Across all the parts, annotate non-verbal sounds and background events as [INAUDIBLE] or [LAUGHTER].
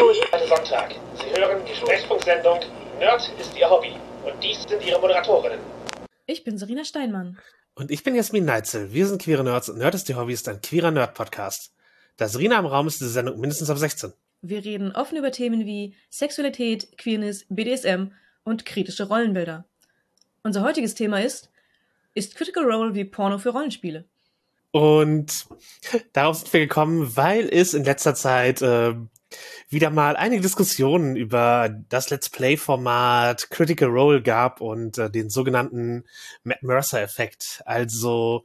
Heute Sonntag. Sie hören die Sprechfunksendung Nerd ist Ihr Hobby. Und dies sind Ihre Moderatorinnen. Ich bin Serena Steinmann. Und ich bin Jasmin Neitzel. Wir sind queere Nerds und Nerd ist Ihr Hobby ist ein queerer Nerd-Podcast. Da Serena im Raum ist diese Sendung mindestens ab 16. Wir reden offen über Themen wie Sexualität, Queerness, BDSM und kritische Rollenbilder. Unser heutiges Thema ist, ist Critical Role wie Porno für Rollenspiele? Und [LAUGHS] darauf sind wir gekommen, weil es in letzter Zeit äh, wieder mal einige Diskussionen über das Let's Play-Format Critical Role gab und äh, den sogenannten Matt Mercer-Effekt. Also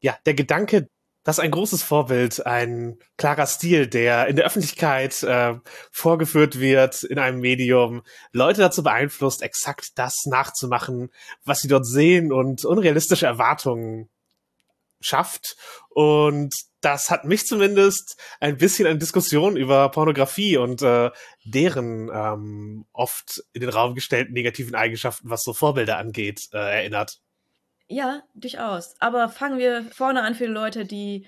ja, der Gedanke, dass ein großes Vorbild, ein klarer Stil, der in der Öffentlichkeit äh, vorgeführt wird in einem Medium, Leute dazu beeinflusst, exakt das nachzumachen, was sie dort sehen und unrealistische Erwartungen schafft. Und das hat mich zumindest ein bisschen an Diskussionen über Pornografie und äh, deren ähm, oft in den Raum gestellten negativen Eigenschaften, was so Vorbilder angeht, äh, erinnert. Ja, durchaus. Aber fangen wir vorne an für die Leute, die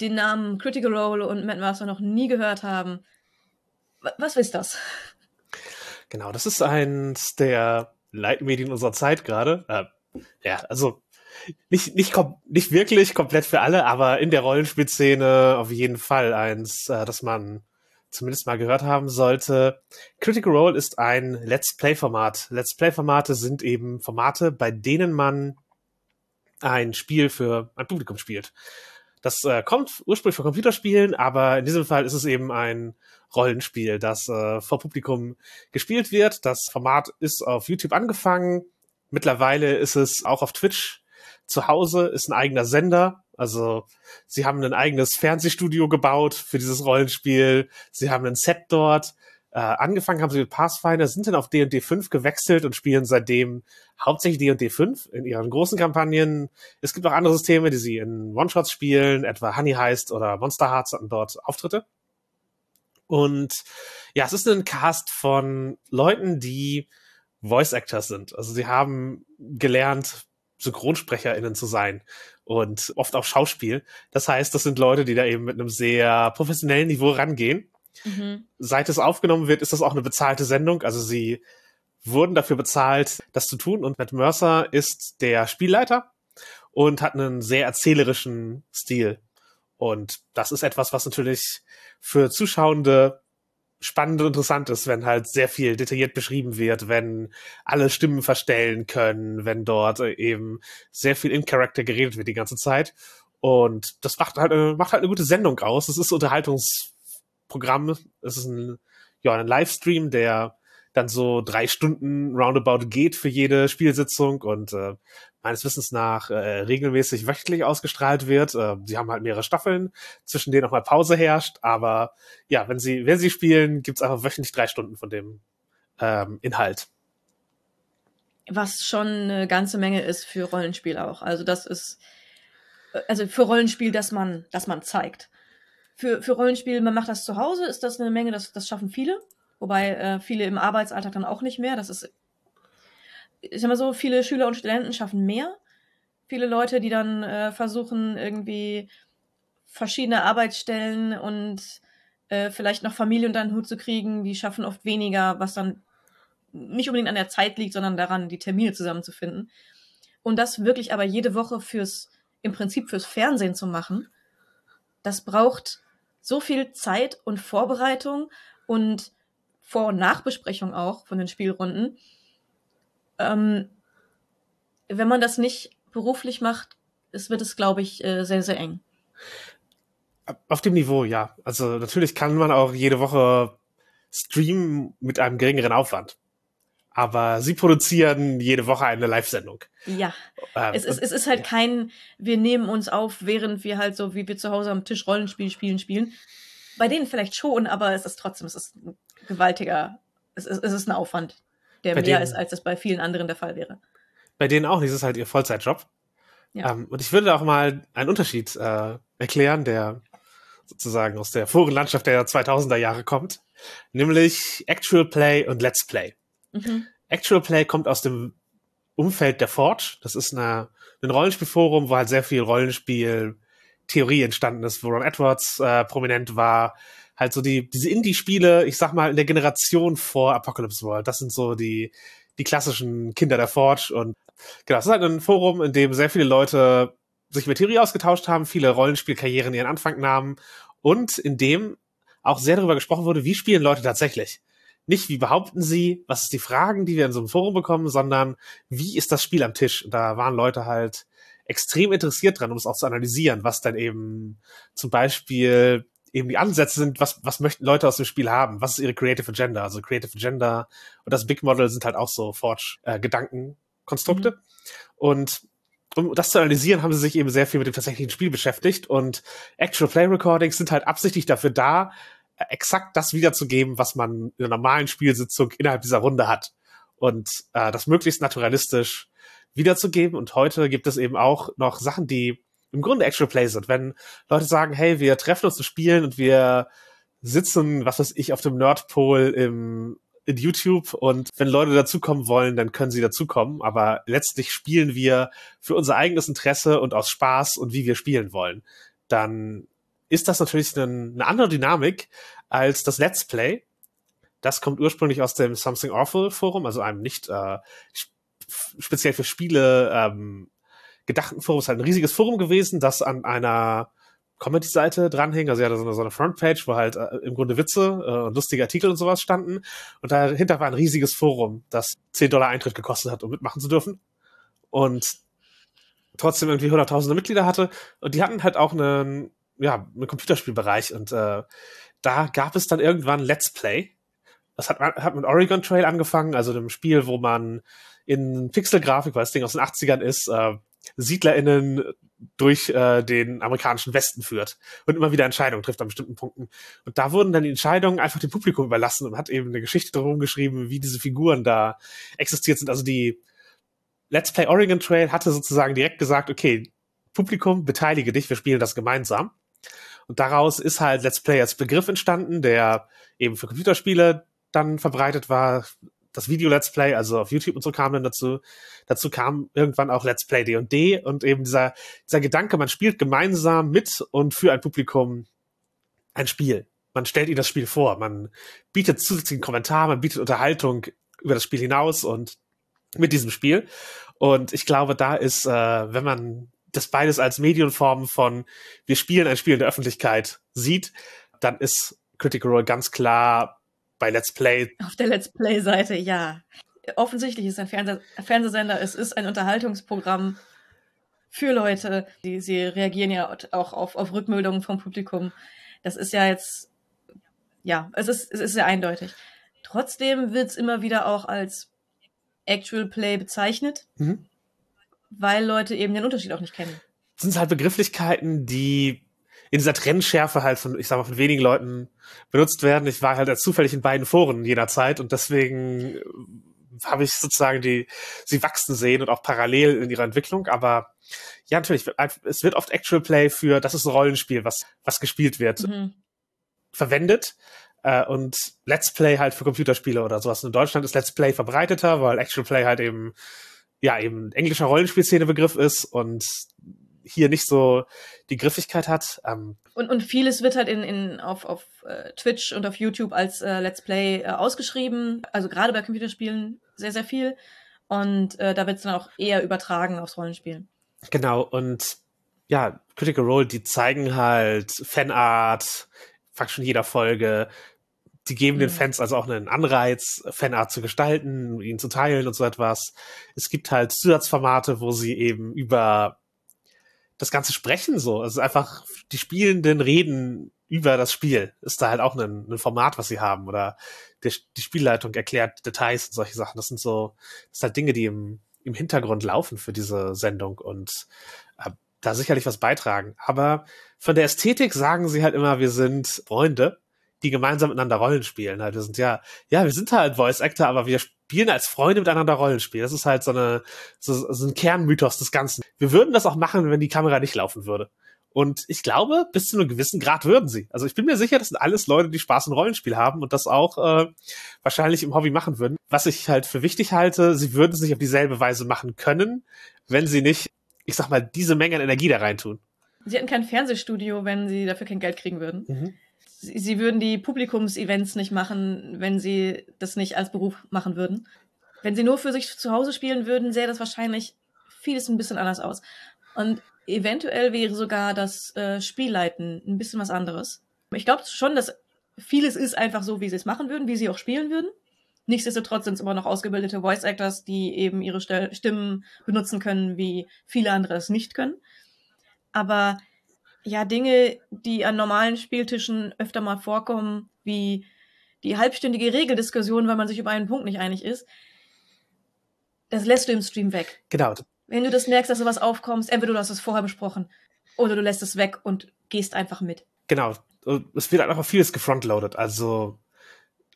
den Namen Critical Role und Matt Master noch nie gehört haben. Was ist das? Genau, das ist eins der Leitmedien unserer Zeit gerade. Äh, ja, also nicht, nicht, nicht wirklich komplett für alle, aber in der Rollenspielszene auf jeden Fall eins, äh, das man zumindest mal gehört haben sollte. Critical Role ist ein Let's Play-Format. Let's Play-Formate sind eben Formate, bei denen man ein Spiel für ein Publikum spielt. Das äh, kommt ursprünglich von Computerspielen, aber in diesem Fall ist es eben ein Rollenspiel, das äh, vor Publikum gespielt wird. Das Format ist auf YouTube angefangen. Mittlerweile ist es auch auf Twitch zu Hause ist ein eigener Sender. Also sie haben ein eigenes Fernsehstudio gebaut für dieses Rollenspiel. Sie haben ein Set dort. Äh, angefangen haben sie mit Pathfinder, sind dann auf D&D 5 gewechselt und spielen seitdem hauptsächlich D&D 5 in ihren großen Kampagnen. Es gibt auch andere Systeme, die sie in One-Shots spielen, etwa Honey Heist oder Monster Hearts hatten dort Auftritte. Und ja, es ist ein Cast von Leuten, die Voice Actors sind. Also sie haben gelernt, SynchronsprecherInnen zu sein und oft auch Schauspiel. Das heißt, das sind Leute, die da eben mit einem sehr professionellen Niveau rangehen. Mhm. Seit es aufgenommen wird, ist das auch eine bezahlte Sendung. Also sie wurden dafür bezahlt, das zu tun. Und Matt Mercer ist der Spielleiter und hat einen sehr erzählerischen Stil. Und das ist etwas, was natürlich für Zuschauende spannend und interessant ist, wenn halt sehr viel detailliert beschrieben wird, wenn alle Stimmen verstellen können, wenn dort äh, eben sehr viel in Character geredet wird die ganze Zeit. Und das macht halt, äh, macht halt eine gute Sendung aus. Es ist Unterhaltungsprogramm. Es ist ein, ja, ein Livestream, der dann so drei Stunden roundabout geht für jede Spielsitzung und äh, meines Wissens nach äh, regelmäßig wöchentlich ausgestrahlt wird. Äh, sie haben halt mehrere Staffeln, zwischen denen auch mal Pause herrscht, aber ja, wenn sie, wenn sie spielen, gibt's einfach wöchentlich drei Stunden von dem ähm, Inhalt. Was schon eine ganze Menge ist für Rollenspiel auch. Also das ist, also für Rollenspiel, das man, das man zeigt. Für, für Rollenspiel, man macht das zu Hause, ist das eine Menge, das, das schaffen viele. Wobei äh, viele im Arbeitsalltag dann auch nicht mehr. Das ist, ich sag mal so, viele Schüler und Studenten schaffen mehr. Viele Leute, die dann äh, versuchen, irgendwie verschiedene Arbeitsstellen und äh, vielleicht noch Familie unter den Hut zu kriegen, die schaffen oft weniger, was dann nicht unbedingt an der Zeit liegt, sondern daran, die Termine zusammenzufinden. Und das wirklich aber jede Woche fürs, im Prinzip fürs Fernsehen zu machen, das braucht so viel Zeit und Vorbereitung und vor- und Nachbesprechung auch von den Spielrunden. Ähm, wenn man das nicht beruflich macht, es wird es, glaube ich, äh, sehr, sehr eng. Auf dem Niveau, ja. Also natürlich kann man auch jede Woche streamen mit einem geringeren Aufwand. Aber sie produzieren jede Woche eine Live-Sendung. Ja. Ähm, es, ist, es ist halt ja. kein, wir nehmen uns auf, während wir halt so, wie wir zu Hause am Tisch Rollenspiel spielen, spielen. Bei denen vielleicht schon, aber es ist trotzdem, es ist ein gewaltiger, es ist, es ist ein Aufwand, der bei mehr denen, ist, als das bei vielen anderen der Fall wäre. Bei denen auch nicht, es ist halt ihr Vollzeitjob. Ja. Ähm, und ich würde auch mal einen Unterschied äh, erklären, der sozusagen aus der vorigen Landschaft der 2000er Jahre kommt, nämlich Actual Play und Let's Play. Mhm. Actual Play kommt aus dem Umfeld der Forge. Das ist eine, ein Rollenspielforum, wo halt sehr viel Rollenspiel Theorie entstanden ist, wo Ron Edwards äh, prominent war, halt so die, diese Indie-Spiele, ich sag mal, in der Generation vor Apocalypse World. Das sind so die, die klassischen Kinder der Forge und genau, es ist halt ein Forum, in dem sehr viele Leute sich mit Theorie ausgetauscht haben, viele Rollenspielkarrieren ihren Anfang nahmen und in dem auch sehr darüber gesprochen wurde, wie spielen Leute tatsächlich. Nicht, wie behaupten sie, was ist die Fragen, die wir in so einem Forum bekommen, sondern wie ist das Spiel am Tisch? Und da waren Leute halt extrem interessiert dran, um es auch zu analysieren, was dann eben zum Beispiel eben die Ansätze sind, was, was möchten Leute aus dem Spiel haben? Was ist ihre Creative Agenda? Also Creative Agenda und das Big Model sind halt auch so Forge-Gedankenkonstrukte. Äh, mhm. Und um das zu analysieren, haben sie sich eben sehr viel mit dem tatsächlichen Spiel beschäftigt und Actual Play Recordings sind halt absichtlich dafür da, äh, exakt das wiederzugeben, was man in einer normalen Spielsitzung innerhalb dieser Runde hat und äh, das möglichst naturalistisch wiederzugeben. Und heute gibt es eben auch noch Sachen, die im Grunde Actual Play sind. Wenn Leute sagen, hey, wir treffen uns zu spielen und wir sitzen, was weiß ich, auf dem Nordpol im in YouTube und wenn Leute dazukommen wollen, dann können sie dazukommen. Aber letztlich spielen wir für unser eigenes Interesse und aus Spaß und wie wir spielen wollen. Dann ist das natürlich eine, eine andere Dynamik als das Let's Play. Das kommt ursprünglich aus dem Something Awful Forum, also einem nicht äh, speziell für Spiele ähm, gedachten Forum. Es ist halt ein riesiges Forum gewesen, das an einer Comedy-Seite dranhängen. Also hatte so eine, so eine Frontpage, wo halt äh, im Grunde Witze äh, und lustige Artikel und sowas standen. Und dahinter war ein riesiges Forum, das 10 Dollar Eintritt gekostet hat, um mitmachen zu dürfen. Und trotzdem irgendwie hunderttausende Mitglieder hatte. Und die hatten halt auch einen, ja, einen Computerspielbereich. Und äh, da gab es dann irgendwann Let's Play. Das hat, hat mit Oregon Trail angefangen, also dem Spiel, wo man in Pixelgrafik, weil das Ding aus den 80ern ist, äh, SiedlerInnen durch äh, den amerikanischen Westen führt und immer wieder Entscheidungen trifft an bestimmten Punkten. Und da wurden dann die Entscheidungen einfach dem Publikum überlassen und hat eben eine Geschichte darum geschrieben, wie diese Figuren da existiert sind. Also die Let's Play Oregon Trail hatte sozusagen direkt gesagt, okay, Publikum, beteilige dich, wir spielen das gemeinsam. Und daraus ist halt Let's Play als Begriff entstanden, der eben für Computerspiele dann verbreitet war, das Video Let's Play, also auf YouTube und so kam dann dazu. Dazu kam irgendwann auch Let's Play D&D und eben dieser, dieser Gedanke, man spielt gemeinsam mit und für ein Publikum ein Spiel. Man stellt ihnen das Spiel vor, man bietet zusätzlichen Kommentar, man bietet Unterhaltung über das Spiel hinaus und mit diesem Spiel. Und ich glaube, da ist, äh, wenn man das beides als Medienform von wir spielen ein Spiel in der Öffentlichkeit sieht, dann ist Critical Role ganz klar bei Let's Play. Auf der Let's Play-Seite, ja. Offensichtlich ist ein Fernseh Fernsehsender, es ist ein Unterhaltungsprogramm für Leute. Die, sie reagieren ja auch auf, auf Rückmeldungen vom Publikum. Das ist ja jetzt, ja, es ist, es ist sehr eindeutig. Trotzdem wird es immer wieder auch als Actual Play bezeichnet, mhm. weil Leute eben den Unterschied auch nicht kennen. Das sind halt Begrifflichkeiten, die in dieser Trennschärfe halt von, ich sag mal, von wenigen Leuten benutzt werden. Ich war halt als zufällig in beiden Foren jener Zeit und deswegen äh, habe ich sozusagen die, sie wachsen sehen und auch parallel in ihrer Entwicklung. Aber ja, natürlich, es wird oft Actual Play für, das ist ein Rollenspiel, was, was gespielt wird, mhm. verwendet. Äh, und Let's Play halt für Computerspiele oder sowas. In Deutschland ist Let's Play verbreiteter, weil Actual Play halt eben, ja, eben englischer Rollenspielszene-Begriff ist und hier nicht so die Griffigkeit hat. Ähm, und, und vieles wird halt in, in, auf, auf äh, Twitch und auf YouTube als äh, Let's Play äh, ausgeschrieben. Also gerade bei Computerspielen sehr, sehr viel. Und äh, da wird es dann auch eher übertragen aufs Rollenspiel. Genau, und ja, Critical Role, die zeigen halt Fanart, fast schon jeder Folge. Die geben mhm. den Fans also auch einen Anreiz, Fanart zu gestalten, ihn zu teilen und so etwas. Es gibt halt Zusatzformate, wo sie eben über das ganze Sprechen so. Also einfach die Spielenden reden über das Spiel. Ist da halt auch ein, ein Format, was sie haben. Oder die, die Spielleitung erklärt Details und solche Sachen. Das sind so, das sind halt Dinge, die im, im Hintergrund laufen für diese Sendung und äh, da sicherlich was beitragen. Aber von der Ästhetik sagen sie halt immer, wir sind Freunde, die gemeinsam miteinander Rollen spielen. Halt, wir sind ja, ja, wir sind halt Voice Actor, aber wir spielen als Freunde miteinander Rollenspiel. Das ist halt so, eine, so, so ein Kernmythos des Ganzen. Wir würden das auch machen, wenn die Kamera nicht laufen würde. Und ich glaube, bis zu einem gewissen Grad würden sie. Also ich bin mir sicher, das sind alles Leute, die Spaß im Rollenspiel haben und das auch äh, wahrscheinlich im Hobby machen würden. Was ich halt für wichtig halte, sie würden es nicht auf dieselbe Weise machen können, wenn sie nicht, ich sag mal, diese Menge an Energie da reintun. Sie hätten kein Fernsehstudio, wenn sie dafür kein Geld kriegen würden. Mhm. Sie, sie würden die Publikumsevents nicht machen, wenn sie das nicht als Beruf machen würden. Wenn sie nur für sich zu Hause spielen würden, sähe das wahrscheinlich vieles ein bisschen anders aus. Und eventuell wäre sogar das äh, Spielleiten ein bisschen was anderes. Ich glaube schon, dass vieles ist einfach so, wie sie es machen würden, wie sie auch spielen würden. Nichtsdestotrotz sind es immer noch ausgebildete Voice Actors, die eben ihre Stimmen benutzen können, wie viele andere es nicht können. Aber ja, Dinge, die an normalen Spieltischen öfter mal vorkommen, wie die halbstündige Regeldiskussion, weil man sich über einen Punkt nicht einig ist, das lässt du im Stream weg. Genau. Wenn du das merkst, dass sowas aufkommst, entweder du hast es vorher besprochen oder du lässt es weg und gehst einfach mit. Genau. Es wird halt einfach vieles gefrontloaded. Also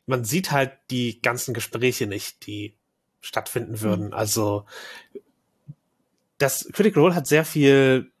man sieht halt die ganzen Gespräche nicht, die stattfinden würden. Mhm. Also das Critical Role hat sehr viel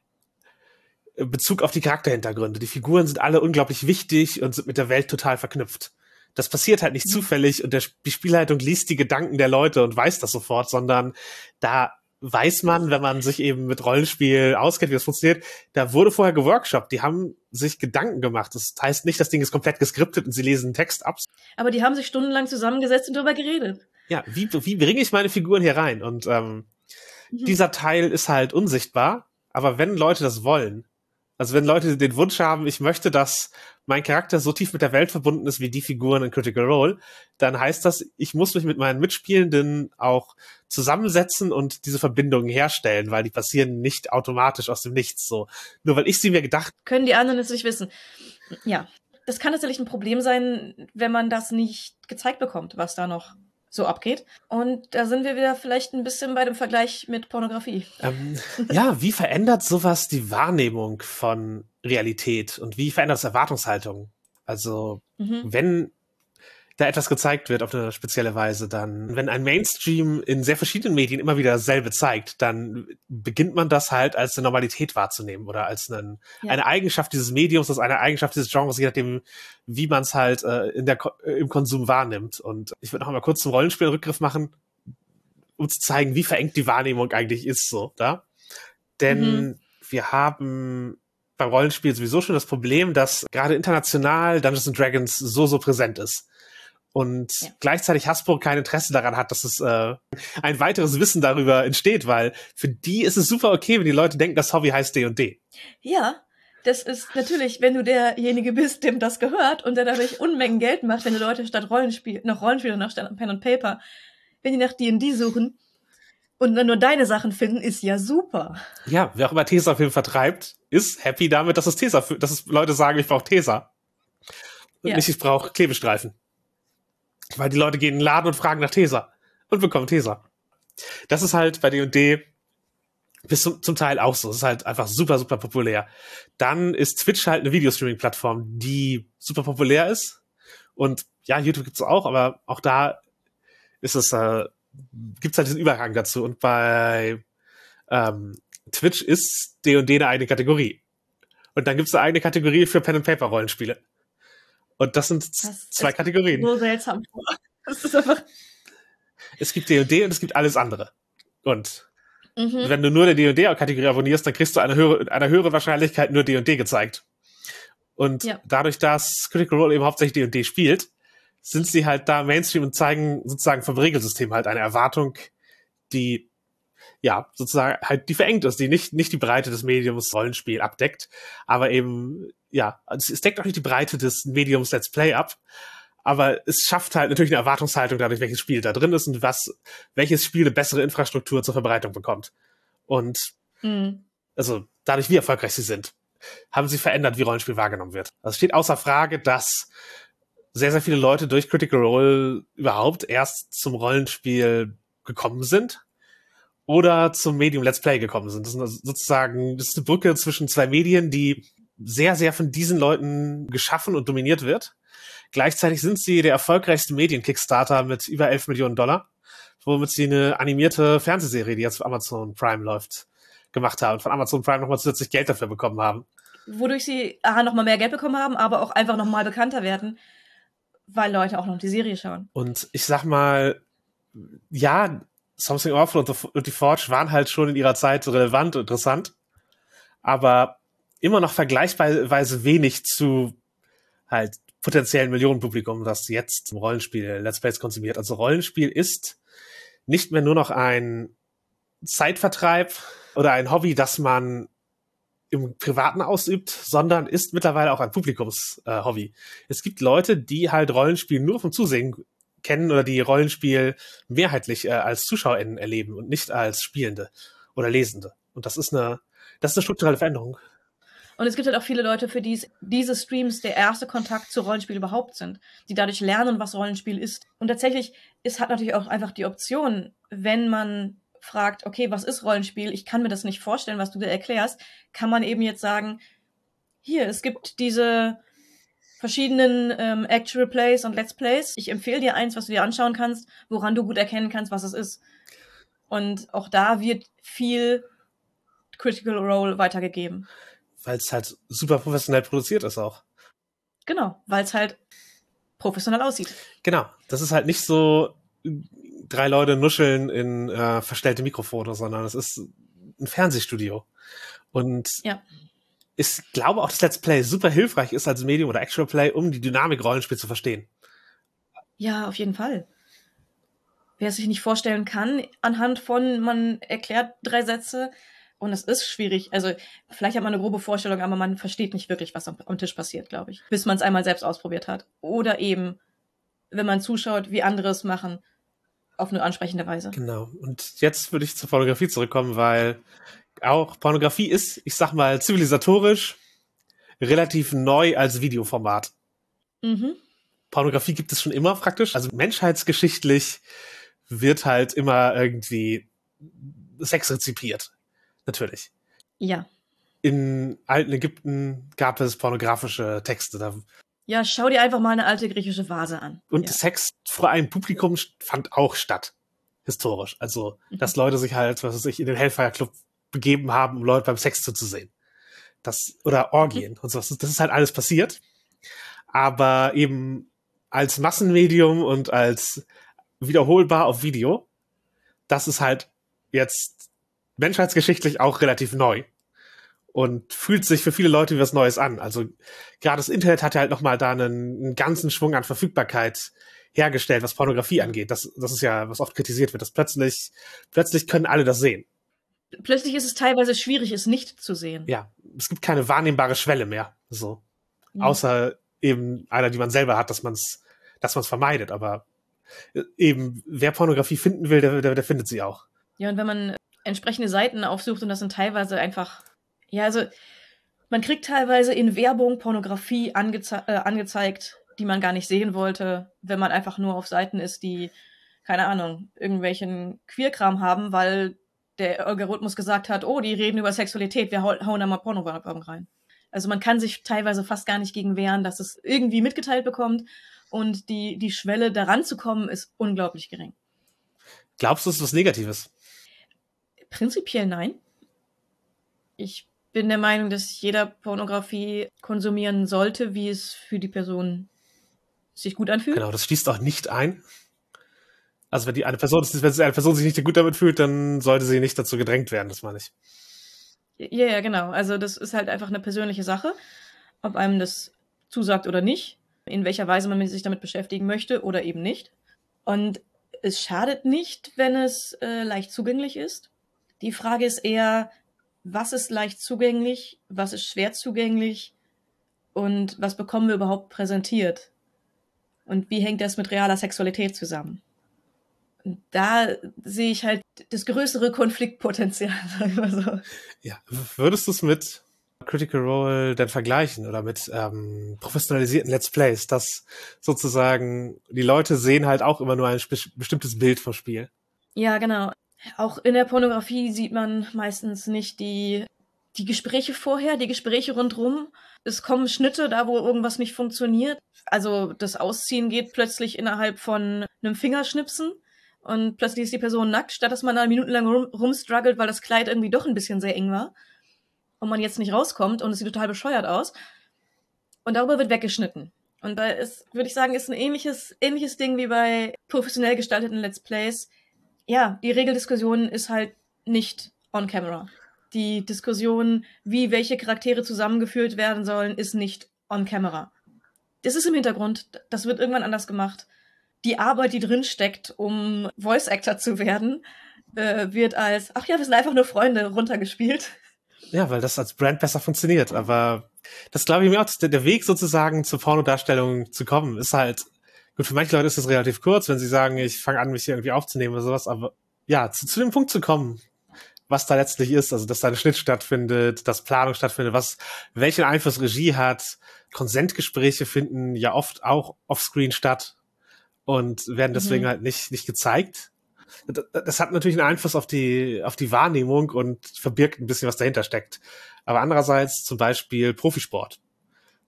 Bezug auf die Charakterhintergründe. Die Figuren sind alle unglaublich wichtig und sind mit der Welt total verknüpft. Das passiert halt nicht mhm. zufällig und der, die Spielleitung liest die Gedanken der Leute und weiß das sofort, sondern da weiß man, wenn man sich eben mit Rollenspiel auskennt, wie das funktioniert, da wurde vorher geworkshopt. Die haben sich Gedanken gemacht. Das heißt nicht, das Ding ist komplett geskriptet und sie lesen einen Text ab. Aber die haben sich stundenlang zusammengesetzt und darüber geredet. Ja, wie, wie bringe ich meine Figuren hier rein? Und ähm, mhm. dieser Teil ist halt unsichtbar. Aber wenn Leute das wollen, also wenn Leute den Wunsch haben, ich möchte, dass mein Charakter so tief mit der Welt verbunden ist wie die Figuren in Critical Role, dann heißt das, ich muss mich mit meinen Mitspielenden auch zusammensetzen und diese Verbindungen herstellen, weil die passieren nicht automatisch aus dem Nichts so. Nur weil ich sie mir gedacht. Können die anderen es nicht wissen. Ja. Das kann natürlich ein Problem sein, wenn man das nicht gezeigt bekommt, was da noch so abgeht. Und da sind wir wieder vielleicht ein bisschen bei dem Vergleich mit Pornografie. Ähm, [LAUGHS] ja, wie verändert sowas die Wahrnehmung von Realität und wie verändert es Erwartungshaltung? Also, mhm. wenn da etwas gezeigt wird auf eine spezielle Weise, dann, wenn ein Mainstream in sehr verschiedenen Medien immer wieder dasselbe zeigt, dann beginnt man das halt als eine Normalität wahrzunehmen oder als einen, ja. eine Eigenschaft dieses Mediums, als eine Eigenschaft dieses Genres, je nachdem, wie man es halt äh, in der, äh, im Konsum wahrnimmt. Und ich würde noch mal kurz zum Rollenspiel Rückgriff machen, um zu zeigen, wie verengt die Wahrnehmung eigentlich ist, so, da. Denn mhm. wir haben beim Rollenspiel sowieso schon das Problem, dass gerade international Dungeons Dragons so, so präsent ist und ja. gleichzeitig Hasbro kein Interesse daran hat, dass es äh, ein weiteres Wissen darüber entsteht, weil für die ist es super okay, wenn die Leute denken, das Hobby heißt D&D. &D. Ja, das ist natürlich, wenn du derjenige bist, dem das gehört und der dadurch Unmengen Geld macht, wenn du Leute statt Rollenspiel, noch Rollenspiel und noch statt Pen und Paper, wenn die nach D&D suchen und dann nur deine Sachen finden, ist ja super. Ja, wer auch immer Tesafilm vertreibt, ist happy damit, dass es Tesa, dass es Leute sagen, ich brauche Tesa. Und ja. nicht, ich brauche Klebestreifen. Weil die Leute gehen in den Laden und fragen nach Tesa und bekommen Tesa. Das ist halt bei D&D bis zum, zum Teil auch so. Es ist halt einfach super, super populär. Dann ist Twitch halt eine Videostreaming-Plattform, die super populär ist. Und ja, YouTube gibt's auch, aber auch da ist es, äh, gibt's halt diesen Übergang dazu. Und bei ähm, Twitch ist D&D eine eigene Kategorie. Und dann gibt's eine eigene Kategorie für Pen-and-Paper-Rollenspiele. Und das sind das zwei Kategorien. So seltsam. Das ist einfach. Es gibt D&D und es gibt alles andere. Und mhm. wenn du nur der D&D-Kategorie abonnierst, dann kriegst du eine höhere, eine höhere Wahrscheinlichkeit nur D&D gezeigt. Und ja. dadurch, dass Critical Role eben hauptsächlich D&D spielt, sind sie halt da Mainstream und zeigen sozusagen vom Regelsystem halt eine Erwartung, die ja, sozusagen halt die verengt ist, die nicht, nicht die Breite des Mediums Rollenspiel abdeckt, aber eben, ja, es deckt auch nicht die Breite des Mediums Let's Play ab, aber es schafft halt natürlich eine Erwartungshaltung dadurch, welches Spiel da drin ist und was, welches Spiel eine bessere Infrastruktur zur Verbreitung bekommt. Und, mhm. also, dadurch, wie erfolgreich sie sind, haben sie verändert, wie Rollenspiel wahrgenommen wird. Also steht außer Frage, dass sehr, sehr viele Leute durch Critical Role überhaupt erst zum Rollenspiel gekommen sind oder zum Medium Let's Play gekommen sind. Das ist also sozusagen, das ist eine Brücke zwischen zwei Medien, die sehr, sehr von diesen Leuten geschaffen und dominiert wird. Gleichzeitig sind sie der erfolgreichste Medien-Kickstarter mit über 11 Millionen Dollar, womit sie eine animierte Fernsehserie, die jetzt auf Amazon Prime läuft, gemacht haben und von Amazon Prime nochmal zusätzlich Geld dafür bekommen haben. Wodurch sie aha, nochmal mehr Geld bekommen haben, aber auch einfach nochmal bekannter werden, weil Leute auch noch die Serie schauen. Und ich sag mal, ja, Something Awful und, The, und die Forge waren halt schon in ihrer Zeit relevant und interessant, aber immer noch vergleichsweise wenig zu halt potenziellen Millionenpublikum, das jetzt Rollenspiel Let's Plays konsumiert. Also Rollenspiel ist nicht mehr nur noch ein Zeitvertreib oder ein Hobby, das man im Privaten ausübt, sondern ist mittlerweile auch ein Publikumshobby. Es gibt Leute, die halt Rollenspiel nur vom Zusehen kennen oder die Rollenspiel mehrheitlich äh, als ZuschauerInnen erleben und nicht als Spielende oder Lesende. Und das ist eine, das ist eine strukturelle Veränderung. Und es gibt halt auch viele Leute, für die diese Streams der erste Kontakt zu Rollenspiel überhaupt sind, die dadurch lernen, was Rollenspiel ist. Und tatsächlich ist hat natürlich auch einfach die Option, wenn man fragt, okay, was ist Rollenspiel? Ich kann mir das nicht vorstellen, was du dir erklärst, kann man eben jetzt sagen, hier, es gibt diese verschiedenen ähm, Actual Plays und Let's Plays. Ich empfehle dir eins, was du dir anschauen kannst, woran du gut erkennen kannst, was es ist. Und auch da wird viel Critical Role weitergegeben. Weil es halt super professionell produziert ist auch. Genau, weil es halt professionell aussieht. Genau, das ist halt nicht so drei Leute nuscheln in äh, verstellte Mikrofone, sondern es ist ein Fernsehstudio. Und ja. ich glaube auch, dass Let's Play super hilfreich ist als Medium oder Actual Play, um die Dynamik Rollenspiel zu verstehen. Ja, auf jeden Fall. Wer es sich nicht vorstellen kann, anhand von, man erklärt drei Sätze und es ist schwierig. Also, vielleicht hat man eine grobe Vorstellung, aber man versteht nicht wirklich, was am, am Tisch passiert, glaube ich. Bis man es einmal selbst ausprobiert hat. Oder eben, wenn man zuschaut, wie andere es machen, auf eine ansprechende Weise. Genau. Und jetzt würde ich zur Pornografie zurückkommen, weil auch Pornografie ist, ich sag mal, zivilisatorisch relativ neu als Videoformat. Mhm. Pornografie gibt es schon immer praktisch. Also menschheitsgeschichtlich wird halt immer irgendwie Sex rezipiert. Natürlich. Ja. In alten Ägypten gab es pornografische Texte. Da ja, schau dir einfach mal eine alte griechische Vase an. Und ja. Sex vor einem Publikum fand auch statt. Historisch. Also, mhm. dass Leute sich halt, was weiß ich, in den Hellfire Club begeben haben, um Leute beim Sex zuzusehen. Das, oder Orgien mhm. und sowas. Das ist halt alles passiert. Aber eben als Massenmedium und als wiederholbar auf Video, das ist halt jetzt menschheitsgeschichtlich auch relativ neu und fühlt sich für viele Leute wie was Neues an. Also gerade das Internet hat ja halt nochmal da einen, einen ganzen Schwung an Verfügbarkeit hergestellt, was Pornografie angeht. Das, das ist ja, was oft kritisiert wird, dass plötzlich, plötzlich können alle das sehen. Plötzlich ist es teilweise schwierig, es nicht zu sehen. Ja, es gibt keine wahrnehmbare Schwelle mehr. So. Mhm. Außer eben einer, die man selber hat, dass man es dass man's vermeidet. Aber äh, eben, wer Pornografie finden will, der, der, der findet sie auch. Ja, und wenn man entsprechende Seiten aufsucht und das sind teilweise einfach ja, also man kriegt teilweise in Werbung Pornografie angeze äh, angezeigt, die man gar nicht sehen wollte, wenn man einfach nur auf Seiten ist, die, keine Ahnung, irgendwelchen Queerkram haben, weil der Algorithmus gesagt hat, oh, die reden über Sexualität, wir hauen da mal Pornowerbung rein. Also man kann sich teilweise fast gar nicht gegen wehren, dass es irgendwie mitgeteilt bekommt und die, die Schwelle daran zu kommen ist unglaublich gering. Glaubst du, es ist was Negatives? Prinzipiell nein. Ich bin der Meinung, dass jeder Pornografie konsumieren sollte, wie es für die Person sich gut anfühlt. Genau, das schließt auch nicht ein. Also wenn die eine Person, wenn eine Person sich nicht gut damit fühlt, dann sollte sie nicht dazu gedrängt werden, das meine ich. Ja, ja, genau. Also das ist halt einfach eine persönliche Sache, ob einem das zusagt oder nicht, in welcher Weise man sich damit beschäftigen möchte oder eben nicht. Und es schadet nicht, wenn es äh, leicht zugänglich ist. Die Frage ist eher, was ist leicht zugänglich, was ist schwer zugänglich und was bekommen wir überhaupt präsentiert? Und wie hängt das mit realer Sexualität zusammen? Und da sehe ich halt das größere Konfliktpotenzial, [LAUGHS] sagen wir so. Ja, würdest du es mit Critical Role denn vergleichen oder mit ähm, professionalisierten Let's Plays, dass sozusagen die Leute sehen halt auch immer nur ein bestimmtes Bild vom Spiel? Ja, genau. Auch in der Pornografie sieht man meistens nicht die, die Gespräche vorher, die Gespräche rundrum. Es kommen Schnitte da, wo irgendwas nicht funktioniert. Also das Ausziehen geht plötzlich innerhalb von einem Fingerschnipsen und plötzlich ist die Person nackt, statt dass man da minutenlang rum, rumstruggelt, weil das Kleid irgendwie doch ein bisschen sehr eng war und man jetzt nicht rauskommt und es sieht total bescheuert aus. Und darüber wird weggeschnitten. Und da ist, würde ich sagen, ist ein ähnliches, ähnliches Ding wie bei professionell gestalteten Let's Plays ja, die Regeldiskussion ist halt nicht on camera. Die Diskussion, wie welche Charaktere zusammengeführt werden sollen, ist nicht on camera. das ist im Hintergrund, das wird irgendwann anders gemacht. Die Arbeit, die drin steckt, um Voice Actor zu werden, äh, wird als, ach ja, wir sind einfach nur Freunde runtergespielt. Ja, weil das als Brand besser funktioniert. Aber das glaube ich mir auch, der, Weg sozusagen zur Pornodarstellung zu kommen, ist halt, gut, für manche Leute ist das relativ kurz, wenn sie sagen, ich fange an, mich hier irgendwie aufzunehmen oder sowas, aber ja, zu, zu dem Punkt zu kommen, was da letztlich ist, also dass da eine Schnitt stattfindet, dass Planung stattfindet, was welchen Einfluss Regie hat. Konsentgespräche finden ja oft auch offscreen statt und werden deswegen mhm. halt nicht nicht gezeigt. Das hat natürlich einen Einfluss auf die auf die Wahrnehmung und verbirgt ein bisschen was dahinter steckt. Aber andererseits zum Beispiel Profisport.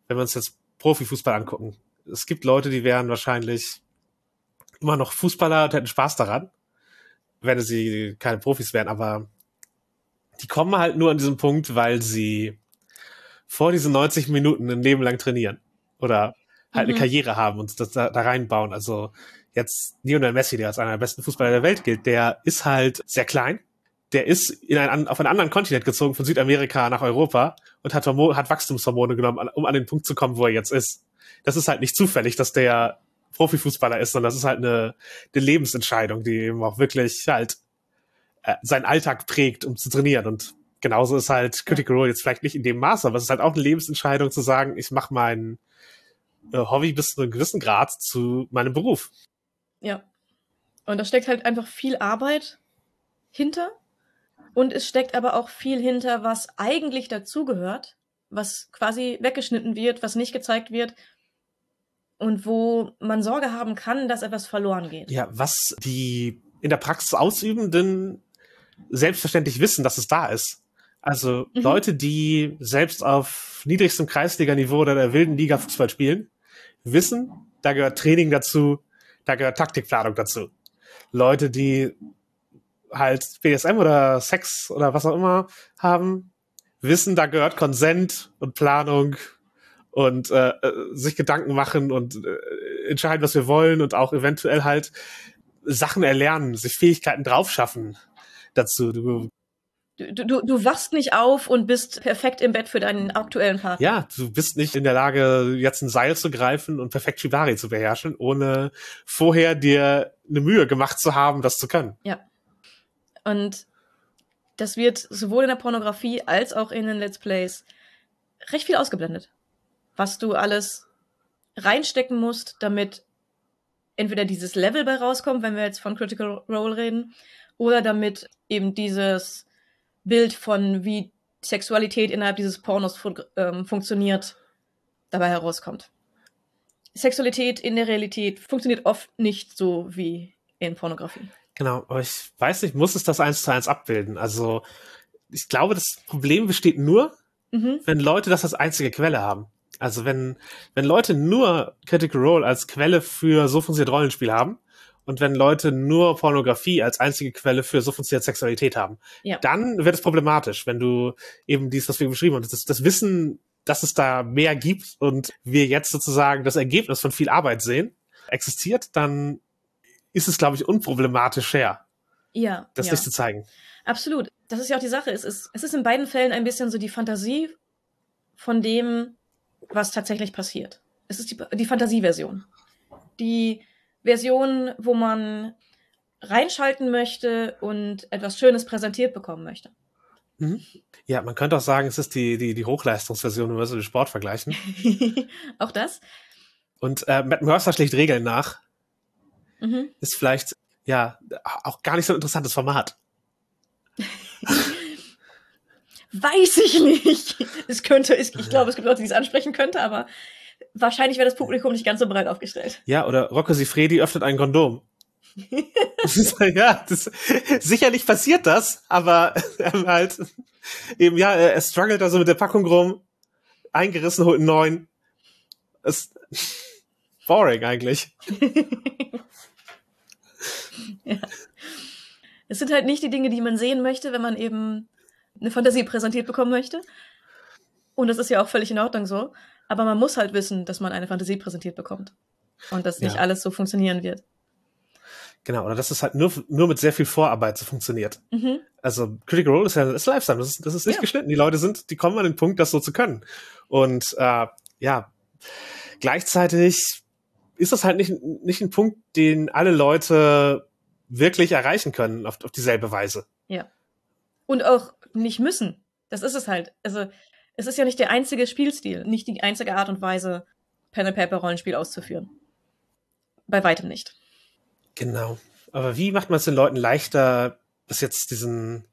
Wenn wir uns jetzt Profifußball angucken, es gibt Leute, die wären wahrscheinlich immer noch Fußballer und hätten Spaß daran, wenn sie keine Profis wären, aber die kommen halt nur an diesem Punkt, weil sie vor diesen 90 Minuten ein Leben lang trainieren oder halt mhm. eine Karriere haben und das da, da reinbauen. Also jetzt Lionel Messi, der als einer der besten Fußballer der Welt gilt, der ist halt sehr klein. Der ist in ein, auf einen anderen Kontinent gezogen, von Südamerika nach Europa und hat, Hormone, hat Wachstumshormone genommen, um an den Punkt zu kommen, wo er jetzt ist. Das ist halt nicht zufällig, dass der Profifußballer ist, sondern das ist halt eine, eine Lebensentscheidung, die eben auch wirklich halt äh, seinen Alltag prägt, um zu trainieren. Und genauso ist halt Critical Role jetzt vielleicht nicht in dem Maße, aber es ist halt auch eine Lebensentscheidung zu sagen, ich mache mein äh, Hobby bis zu einem gewissen Grad zu meinem Beruf. Ja. Und da steckt halt einfach viel Arbeit hinter. Und es steckt aber auch viel hinter, was eigentlich dazugehört, was quasi weggeschnitten wird, was nicht gezeigt wird und wo man Sorge haben kann, dass etwas verloren geht. Ja, was die in der Praxis Ausübenden selbstverständlich wissen, dass es da ist. Also mhm. Leute, die selbst auf niedrigstem Kreisliganiveau oder der wilden Liga Fußball spielen, wissen, da gehört Training dazu, da gehört Taktikplanung dazu. Leute, die halt BSM oder Sex oder was auch immer haben, wissen, da gehört Konsent und Planung und äh, äh sich Gedanken machen und äh, entscheiden, was wir wollen und auch eventuell halt Sachen erlernen, sich Fähigkeiten draufschaffen dazu. Du, Du, du, du wachst nicht auf und bist perfekt im Bett für deinen aktuellen Partner. Ja, du bist nicht in der Lage, jetzt ein Seil zu greifen und perfekt Shibari zu beherrschen, ohne vorher dir eine Mühe gemacht zu haben, das zu können. Ja. Und das wird sowohl in der Pornografie als auch in den Let's Plays recht viel ausgeblendet. Was du alles reinstecken musst, damit entweder dieses Level bei rauskommt, wenn wir jetzt von Critical Role reden, oder damit eben dieses Bild von wie Sexualität innerhalb dieses Pornos fun ähm, funktioniert, dabei herauskommt. Sexualität in der Realität funktioniert oft nicht so wie in Pornografie. Genau, aber ich weiß nicht, muss es das eins zu eins abbilden? Also ich glaube, das Problem besteht nur, mhm. wenn Leute das als einzige Quelle haben. Also wenn, wenn Leute nur Critical Role als Quelle für so funktioniert Rollenspiel haben und wenn Leute nur Pornografie als einzige Quelle für so funktioniert Sexualität haben, ja. dann wird es problematisch, wenn du eben dies, was wir beschrieben haben, das, das Wissen, dass es da mehr gibt und wir jetzt sozusagen das Ergebnis von viel Arbeit sehen, existiert, dann ist es, glaube ich, unproblematisch her, ja, das ja. nicht zu zeigen. Absolut. Das ist ja auch die Sache. Es ist, es ist in beiden Fällen ein bisschen so die Fantasie von dem, was tatsächlich passiert. Es ist die, die Fantasieversion. Die Version, wo man reinschalten möchte und etwas Schönes präsentiert bekommen möchte. Mhm. Ja, man könnte auch sagen, es ist die, die, die Hochleistungsversion, wenn wir so den Sport vergleichen. [LAUGHS] auch das. Und äh, Matt Mercer schlägt Regeln nach. Mhm. Ist vielleicht, ja, auch gar nicht so ein interessantes Format. [LAUGHS] Weiß ich nicht. Es könnte, ich, ich glaube, es gibt Leute, die es ansprechen könnte, aber wahrscheinlich wäre das Publikum nicht ganz so breit aufgestellt. Ja, oder Rocco Sifredi öffnet ein Kondom. [LAUGHS] ja, das, sicherlich passiert das, aber [LAUGHS] ähm, halt eben ja, er, er struggelt da so mit der Packung rum, eingerissen, holt einen neuen. Ist [LAUGHS] boring eigentlich. ja. Es sind halt nicht die Dinge, die man sehen möchte, wenn man eben eine Fantasie präsentiert bekommen möchte. Und das ist ja auch völlig in Ordnung so. Aber man muss halt wissen, dass man eine Fantasie präsentiert bekommt. Und dass nicht ja. alles so funktionieren wird. Genau, oder dass es halt nur, nur mit sehr viel Vorarbeit so funktioniert. Mhm. Also Critical Role ist ja ist Lifestyle, das ist, das ist nicht ja. geschnitten. Die Leute sind, die kommen an den Punkt, das so zu können. Und äh, ja, gleichzeitig ist das halt nicht, nicht ein Punkt, den alle Leute wirklich erreichen können auf, auf dieselbe Weise. Ja. Und auch nicht müssen. Das ist es halt. Also, es ist ja nicht der einzige Spielstil, nicht die einzige Art und Weise, Pen and Paper Rollenspiel auszuführen. Bei weitem nicht. Genau. Aber wie macht man es den Leuten leichter, bis jetzt diesen,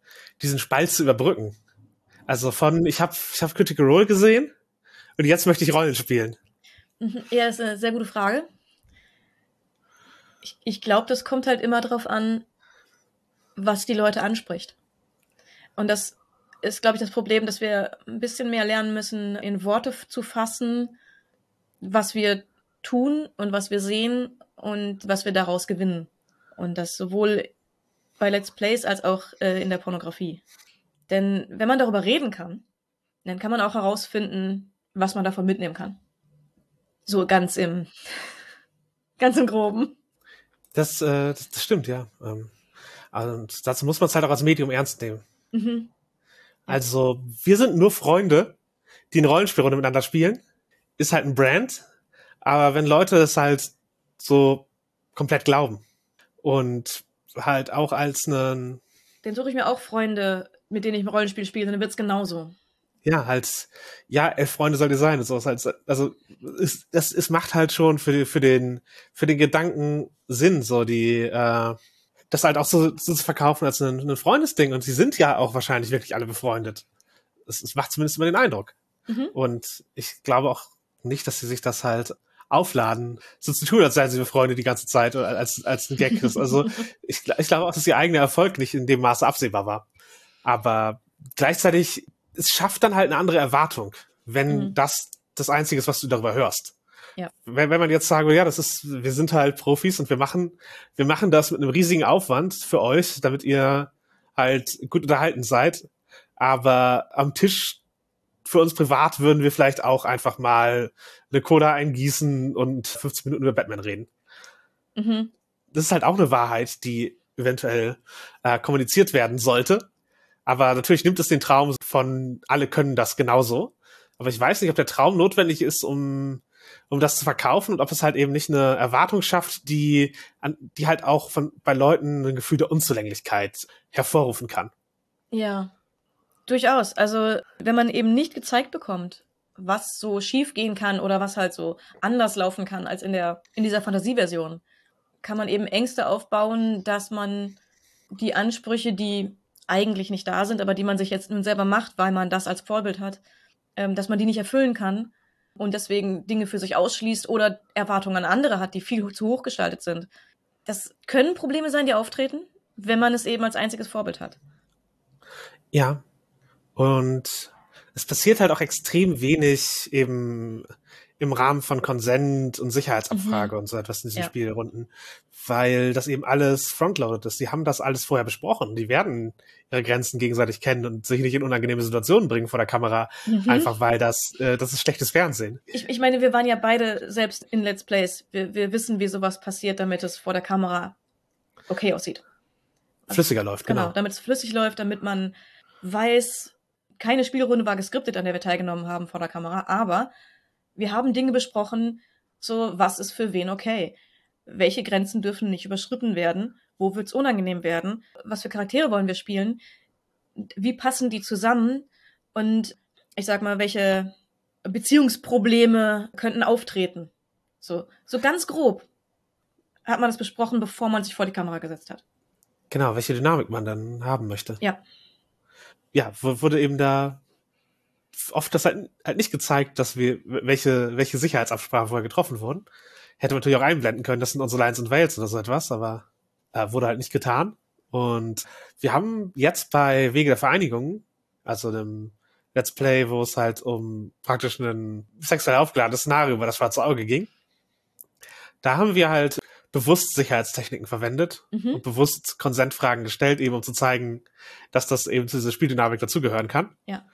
diesen Spalt zu überbrücken? Also von, ich habe ich hab Critical Role gesehen und jetzt möchte ich Rollen spielen. Mhm. Ja, ist eine sehr gute Frage. Ich, ich glaube, das kommt halt immer drauf an, was die Leute anspricht. Und das ist, glaube ich, das Problem, dass wir ein bisschen mehr lernen müssen, in Worte zu fassen, was wir tun und was wir sehen und was wir daraus gewinnen. Und das sowohl bei Let's Plays als auch äh, in der Pornografie. Denn wenn man darüber reden kann, dann kann man auch herausfinden, was man davon mitnehmen kann. So ganz im, [LAUGHS] ganz im Groben. Das, äh, das, stimmt, ja. Ähm, und dazu muss man es halt auch als Medium ernst nehmen. Mhm. Also, wir sind nur Freunde, die eine Rollenspielrunde miteinander spielen. Ist halt ein Brand. Aber wenn Leute es halt so komplett glauben und halt auch als einen. Dann suche ich mir auch Freunde, mit denen ich ein Rollenspiel spiele, dann wird's genauso. Ja, halt, ja, elf Freunde sollt ihr sein. Halt, also es, das, es macht halt schon für, für den, für den Gedanken Sinn, so die, äh, das halt auch so, so zu verkaufen als ein, ein Freundesding. Und sie sind ja auch wahrscheinlich wirklich alle befreundet. Es, es macht zumindest immer den Eindruck. Mhm. Und ich glaube auch nicht, dass sie sich das halt aufladen, so zu tun, als seien sie befreundet die ganze Zeit oder als, als ein Gag ist. Also [LAUGHS] ich, ich glaube auch, dass ihr eigener Erfolg nicht in dem Maße absehbar war. Aber gleichzeitig, es schafft dann halt eine andere Erwartung, wenn mhm. das das Einzige ist, was du darüber hörst. Ja. Wenn, wenn man jetzt sagen ja, das ist, wir sind halt Profis und wir machen, wir machen das mit einem riesigen Aufwand für euch, damit ihr halt gut unterhalten seid. Aber am Tisch für uns privat würden wir vielleicht auch einfach mal eine Cola eingießen und 15 Minuten über Batman reden. Mhm. Das ist halt auch eine Wahrheit, die eventuell äh, kommuniziert werden sollte. Aber natürlich nimmt es den Traum von alle können das genauso. Aber ich weiß nicht, ob der Traum notwendig ist, um, um das zu verkaufen und ob es halt eben nicht eine Erwartung schafft, die, die halt auch von, bei Leuten ein Gefühl der Unzulänglichkeit hervorrufen kann. Ja, Durchaus. Also, wenn man eben nicht gezeigt bekommt, was so schief gehen kann oder was halt so anders laufen kann als in der, in dieser Fantasieversion, kann man eben Ängste aufbauen, dass man die Ansprüche, die eigentlich nicht da sind, aber die man sich jetzt nun selber macht, weil man das als Vorbild hat, ähm, dass man die nicht erfüllen kann und deswegen Dinge für sich ausschließt oder Erwartungen an andere hat, die viel zu hoch gestaltet sind. Das können Probleme sein, die auftreten, wenn man es eben als einziges Vorbild hat. Ja, und es passiert halt auch extrem wenig eben im Rahmen von Konsent und Sicherheitsabfrage mhm. und so etwas in diesen ja. Spielrunden, weil das eben alles frontloaded ist. Die haben das alles vorher besprochen. Die werden ihre Grenzen gegenseitig kennen und sich nicht in unangenehme Situationen bringen vor der Kamera, mhm. einfach weil das, äh, das ist schlechtes Fernsehen. Ich, ich meine, wir waren ja beide selbst in Let's Plays. Wir, wir wissen, wie sowas passiert, damit es vor der Kamera okay aussieht. Flüssiger läuft, genau. Genau, damit es flüssig läuft, damit man weiß, keine Spielrunde war geskriptet, an der wir teilgenommen haben vor der Kamera, aber wir haben Dinge besprochen, so was ist für wen okay. Welche Grenzen dürfen nicht überschritten werden? Wo wird's unangenehm werden? Was für Charaktere wollen wir spielen? Wie passen die zusammen? Und ich sag mal, welche Beziehungsprobleme könnten auftreten? So, so ganz grob hat man das besprochen, bevor man sich vor die Kamera gesetzt hat. Genau, welche Dynamik man dann haben möchte. Ja ja, wurde eben da oft das halt, halt nicht gezeigt, dass wir, welche, welche Sicherheitsabsprachen vorher getroffen wurden. Hätte man natürlich auch einblenden können, das sind unsere Lions und Wales oder so etwas, aber äh, wurde halt nicht getan. Und wir haben jetzt bei Wege der Vereinigung, also einem Let's Play, wo es halt um praktisch ein sexuell aufgeladenes Szenario über das schwarze Auge ging, da haben wir halt bewusst Sicherheitstechniken verwendet mhm. und bewusst Konsentfragen gestellt, eben um zu zeigen, dass das eben zu dieser Spieldynamik dazugehören kann. Ja.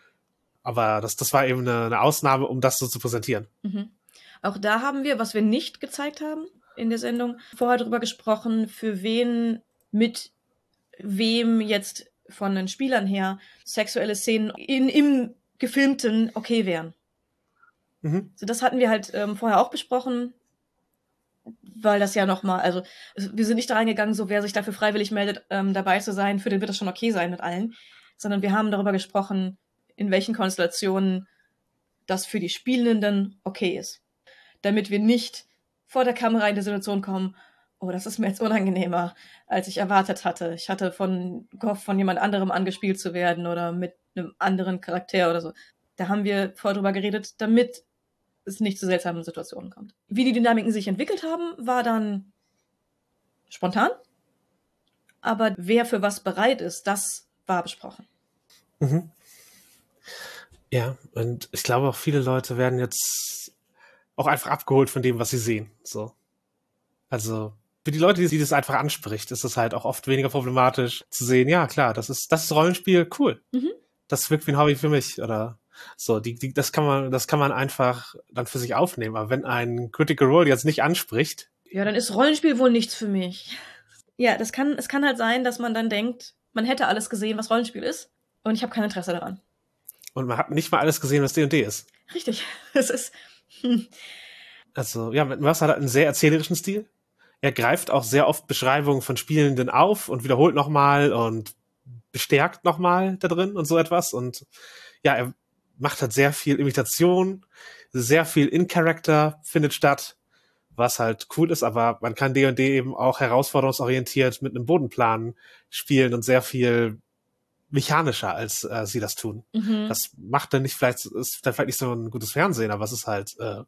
Aber das, das war eben eine, eine Ausnahme, um das so zu präsentieren. Mhm. Auch da haben wir, was wir nicht gezeigt haben in der Sendung, vorher drüber gesprochen, für wen mit wem jetzt von den Spielern her sexuelle Szenen in, im gefilmten okay wären. Mhm. So, das hatten wir halt ähm, vorher auch besprochen, weil das ja nochmal, also wir sind nicht da reingegangen, so wer sich dafür freiwillig meldet, ähm, dabei zu sein, für den wird das schon okay sein mit allen, sondern wir haben darüber gesprochen, in welchen Konstellationen das für die Spielenden okay ist. Damit wir nicht vor der Kamera in die Situation kommen, oh, das ist mir jetzt unangenehmer, als ich erwartet hatte. Ich hatte von gehofft, von jemand anderem angespielt zu werden oder mit einem anderen Charakter oder so. Da haben wir vorher drüber geredet, damit es nicht zu seltsamen Situationen kommt. Wie die Dynamiken sich entwickelt haben, war dann spontan. Aber wer für was bereit ist, das war besprochen. Mhm. Ja, und ich glaube auch viele Leute werden jetzt auch einfach abgeholt von dem, was sie sehen. So. Also, für die Leute, die das einfach anspricht, ist es halt auch oft weniger problematisch zu sehen, ja klar, das ist, das ist Rollenspiel, cool. Mhm. Das wirkt wie ein Hobby für mich. Oder so, die, die, das kann man, das kann man einfach dann für sich aufnehmen. Aber wenn ein Critical Role jetzt nicht anspricht. Ja, dann ist Rollenspiel wohl nichts für mich. Ja, das kann, es kann halt sein, dass man dann denkt, man hätte alles gesehen, was Rollenspiel ist. Und ich habe kein Interesse daran. Und man hat nicht mal alles gesehen, was D&D ist. Richtig. [LAUGHS] Es ist. Hm. Also, ja, Mercer hat einen sehr erzählerischen Stil. Er greift auch sehr oft Beschreibungen von Spielenden auf und wiederholt nochmal und bestärkt nochmal da drin und so etwas. Und ja, er macht halt sehr viel Imitation, sehr viel In-Character findet statt, was halt cool ist, aber man kann D&D eben auch herausforderungsorientiert mit einem Bodenplan spielen und sehr viel mechanischer, als äh, sie das tun. Mhm. Das macht dann nicht vielleicht, ist dann vielleicht nicht so ein gutes Fernsehen, aber es ist halt äh,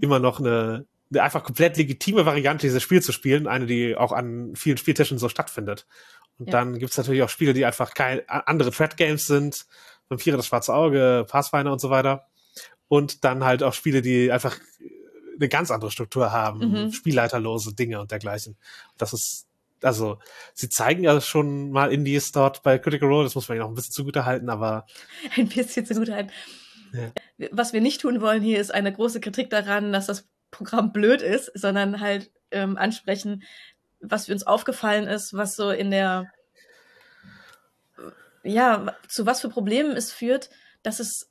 immer noch eine, eine einfach komplett legitime Variante, dieses Spiel zu spielen, eine, die auch an vielen Spieltischen so stattfindet. Und ja. dann gibt's natürlich auch Spiele, die einfach kein, andere Thread Games sind, Vampire, das schwarze Auge, Pathfinder und so weiter. Und dann halt auch Spiele, die einfach eine ganz andere Struktur haben, mhm. spielleiterlose Dinge und dergleichen. Das ist also sie zeigen ja schon mal Indies dort bei Critical Role, das muss man ja noch ein bisschen zugute halten, aber. [LAUGHS] Ein bisschen zugute halten. Ja. Was wir nicht tun wollen hier ist eine große Kritik daran, dass das Programm blöd ist, sondern halt ähm, ansprechen, was uns aufgefallen ist, was so in der ja, zu was für Problemen es führt, dass es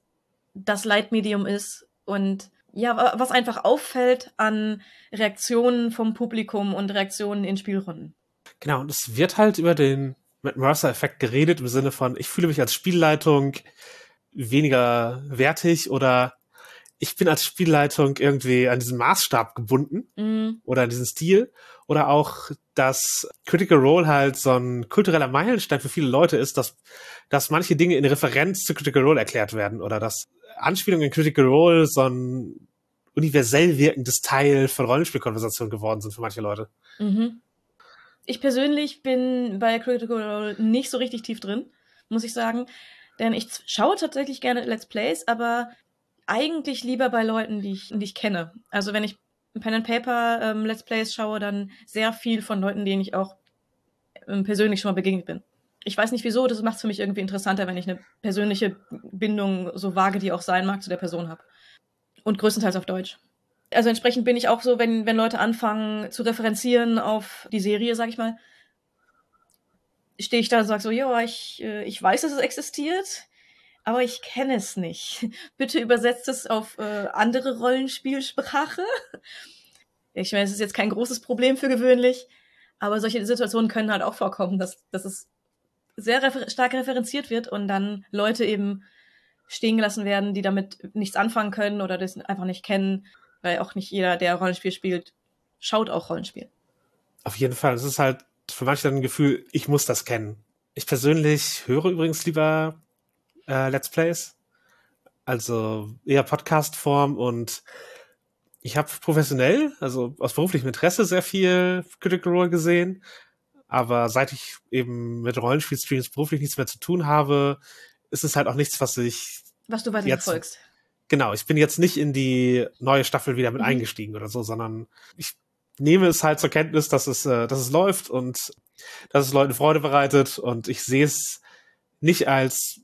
das Leitmedium ist und ja, was einfach auffällt an Reaktionen vom Publikum und Reaktionen in Spielrunden. Genau, und es wird halt über den Matt Mercer-Effekt geredet im Sinne von, ich fühle mich als Spielleitung weniger wertig oder ich bin als Spielleitung irgendwie an diesen Maßstab gebunden mm. oder an diesen Stil oder auch, dass Critical Role halt so ein kultureller Meilenstein für viele Leute ist, dass, dass manche Dinge in Referenz zu Critical Role erklärt werden oder dass Anspielungen in Critical Role so ein universell wirkendes Teil von Rollenspielkonversationen geworden sind für manche Leute. Mhm ich persönlich bin bei Critical Role nicht so richtig tief drin, muss ich sagen. Denn ich schaue tatsächlich gerne Let's Plays, aber eigentlich lieber bei Leuten, die ich, die ich kenne. Also wenn ich Pen and Paper ähm, Let's Plays schaue, dann sehr viel von Leuten, denen ich auch ähm, persönlich schon mal begegnet bin. Ich weiß nicht wieso, das macht es für mich irgendwie interessanter, wenn ich eine persönliche Bindung, so vage die auch sein mag, zu der Person habe. Und größtenteils auf Deutsch also entsprechend bin ich auch so, wenn, wenn Leute anfangen zu referenzieren auf die Serie, sag ich mal, stehe ich da und sage so, ja, ich, äh, ich weiß, dass es existiert, aber ich kenne es nicht. [LAUGHS] Bitte übersetzt es auf äh, andere Rollenspielsprache. [LAUGHS] Ich meine, es ist jetzt kein großes Problem für gewöhnlich, aber solche Situationen können halt auch vorkommen, dass, dass es sehr refer stark referenziert wird und dann Leute eben stehen gelassen werden, die damit nichts anfangen können oder das einfach nicht kennen weil auch nicht jeder, der Rollenspiel spielt, schaut auch Rollenspiel. Auf jeden Fall. Es ist halt für manche dann ein Gefühl, ich muss das kennen. Ich persönlich höre übrigens lieber äh, Let's Plays. Also eher Podcast-Form und ich habe professionell, also aus beruflichem Interesse sehr viel Critical Role gesehen. Aber seit ich eben mit Rollenspiel-Streams beruflich nichts mehr zu tun habe, ist es halt auch nichts, was ich. Was du weiter verfolgst genau, ich bin jetzt nicht in die neue Staffel wieder mit mhm. eingestiegen oder so, sondern ich nehme es halt zur Kenntnis, dass es, äh, dass es läuft und dass es Leuten Freude bereitet und ich sehe es nicht als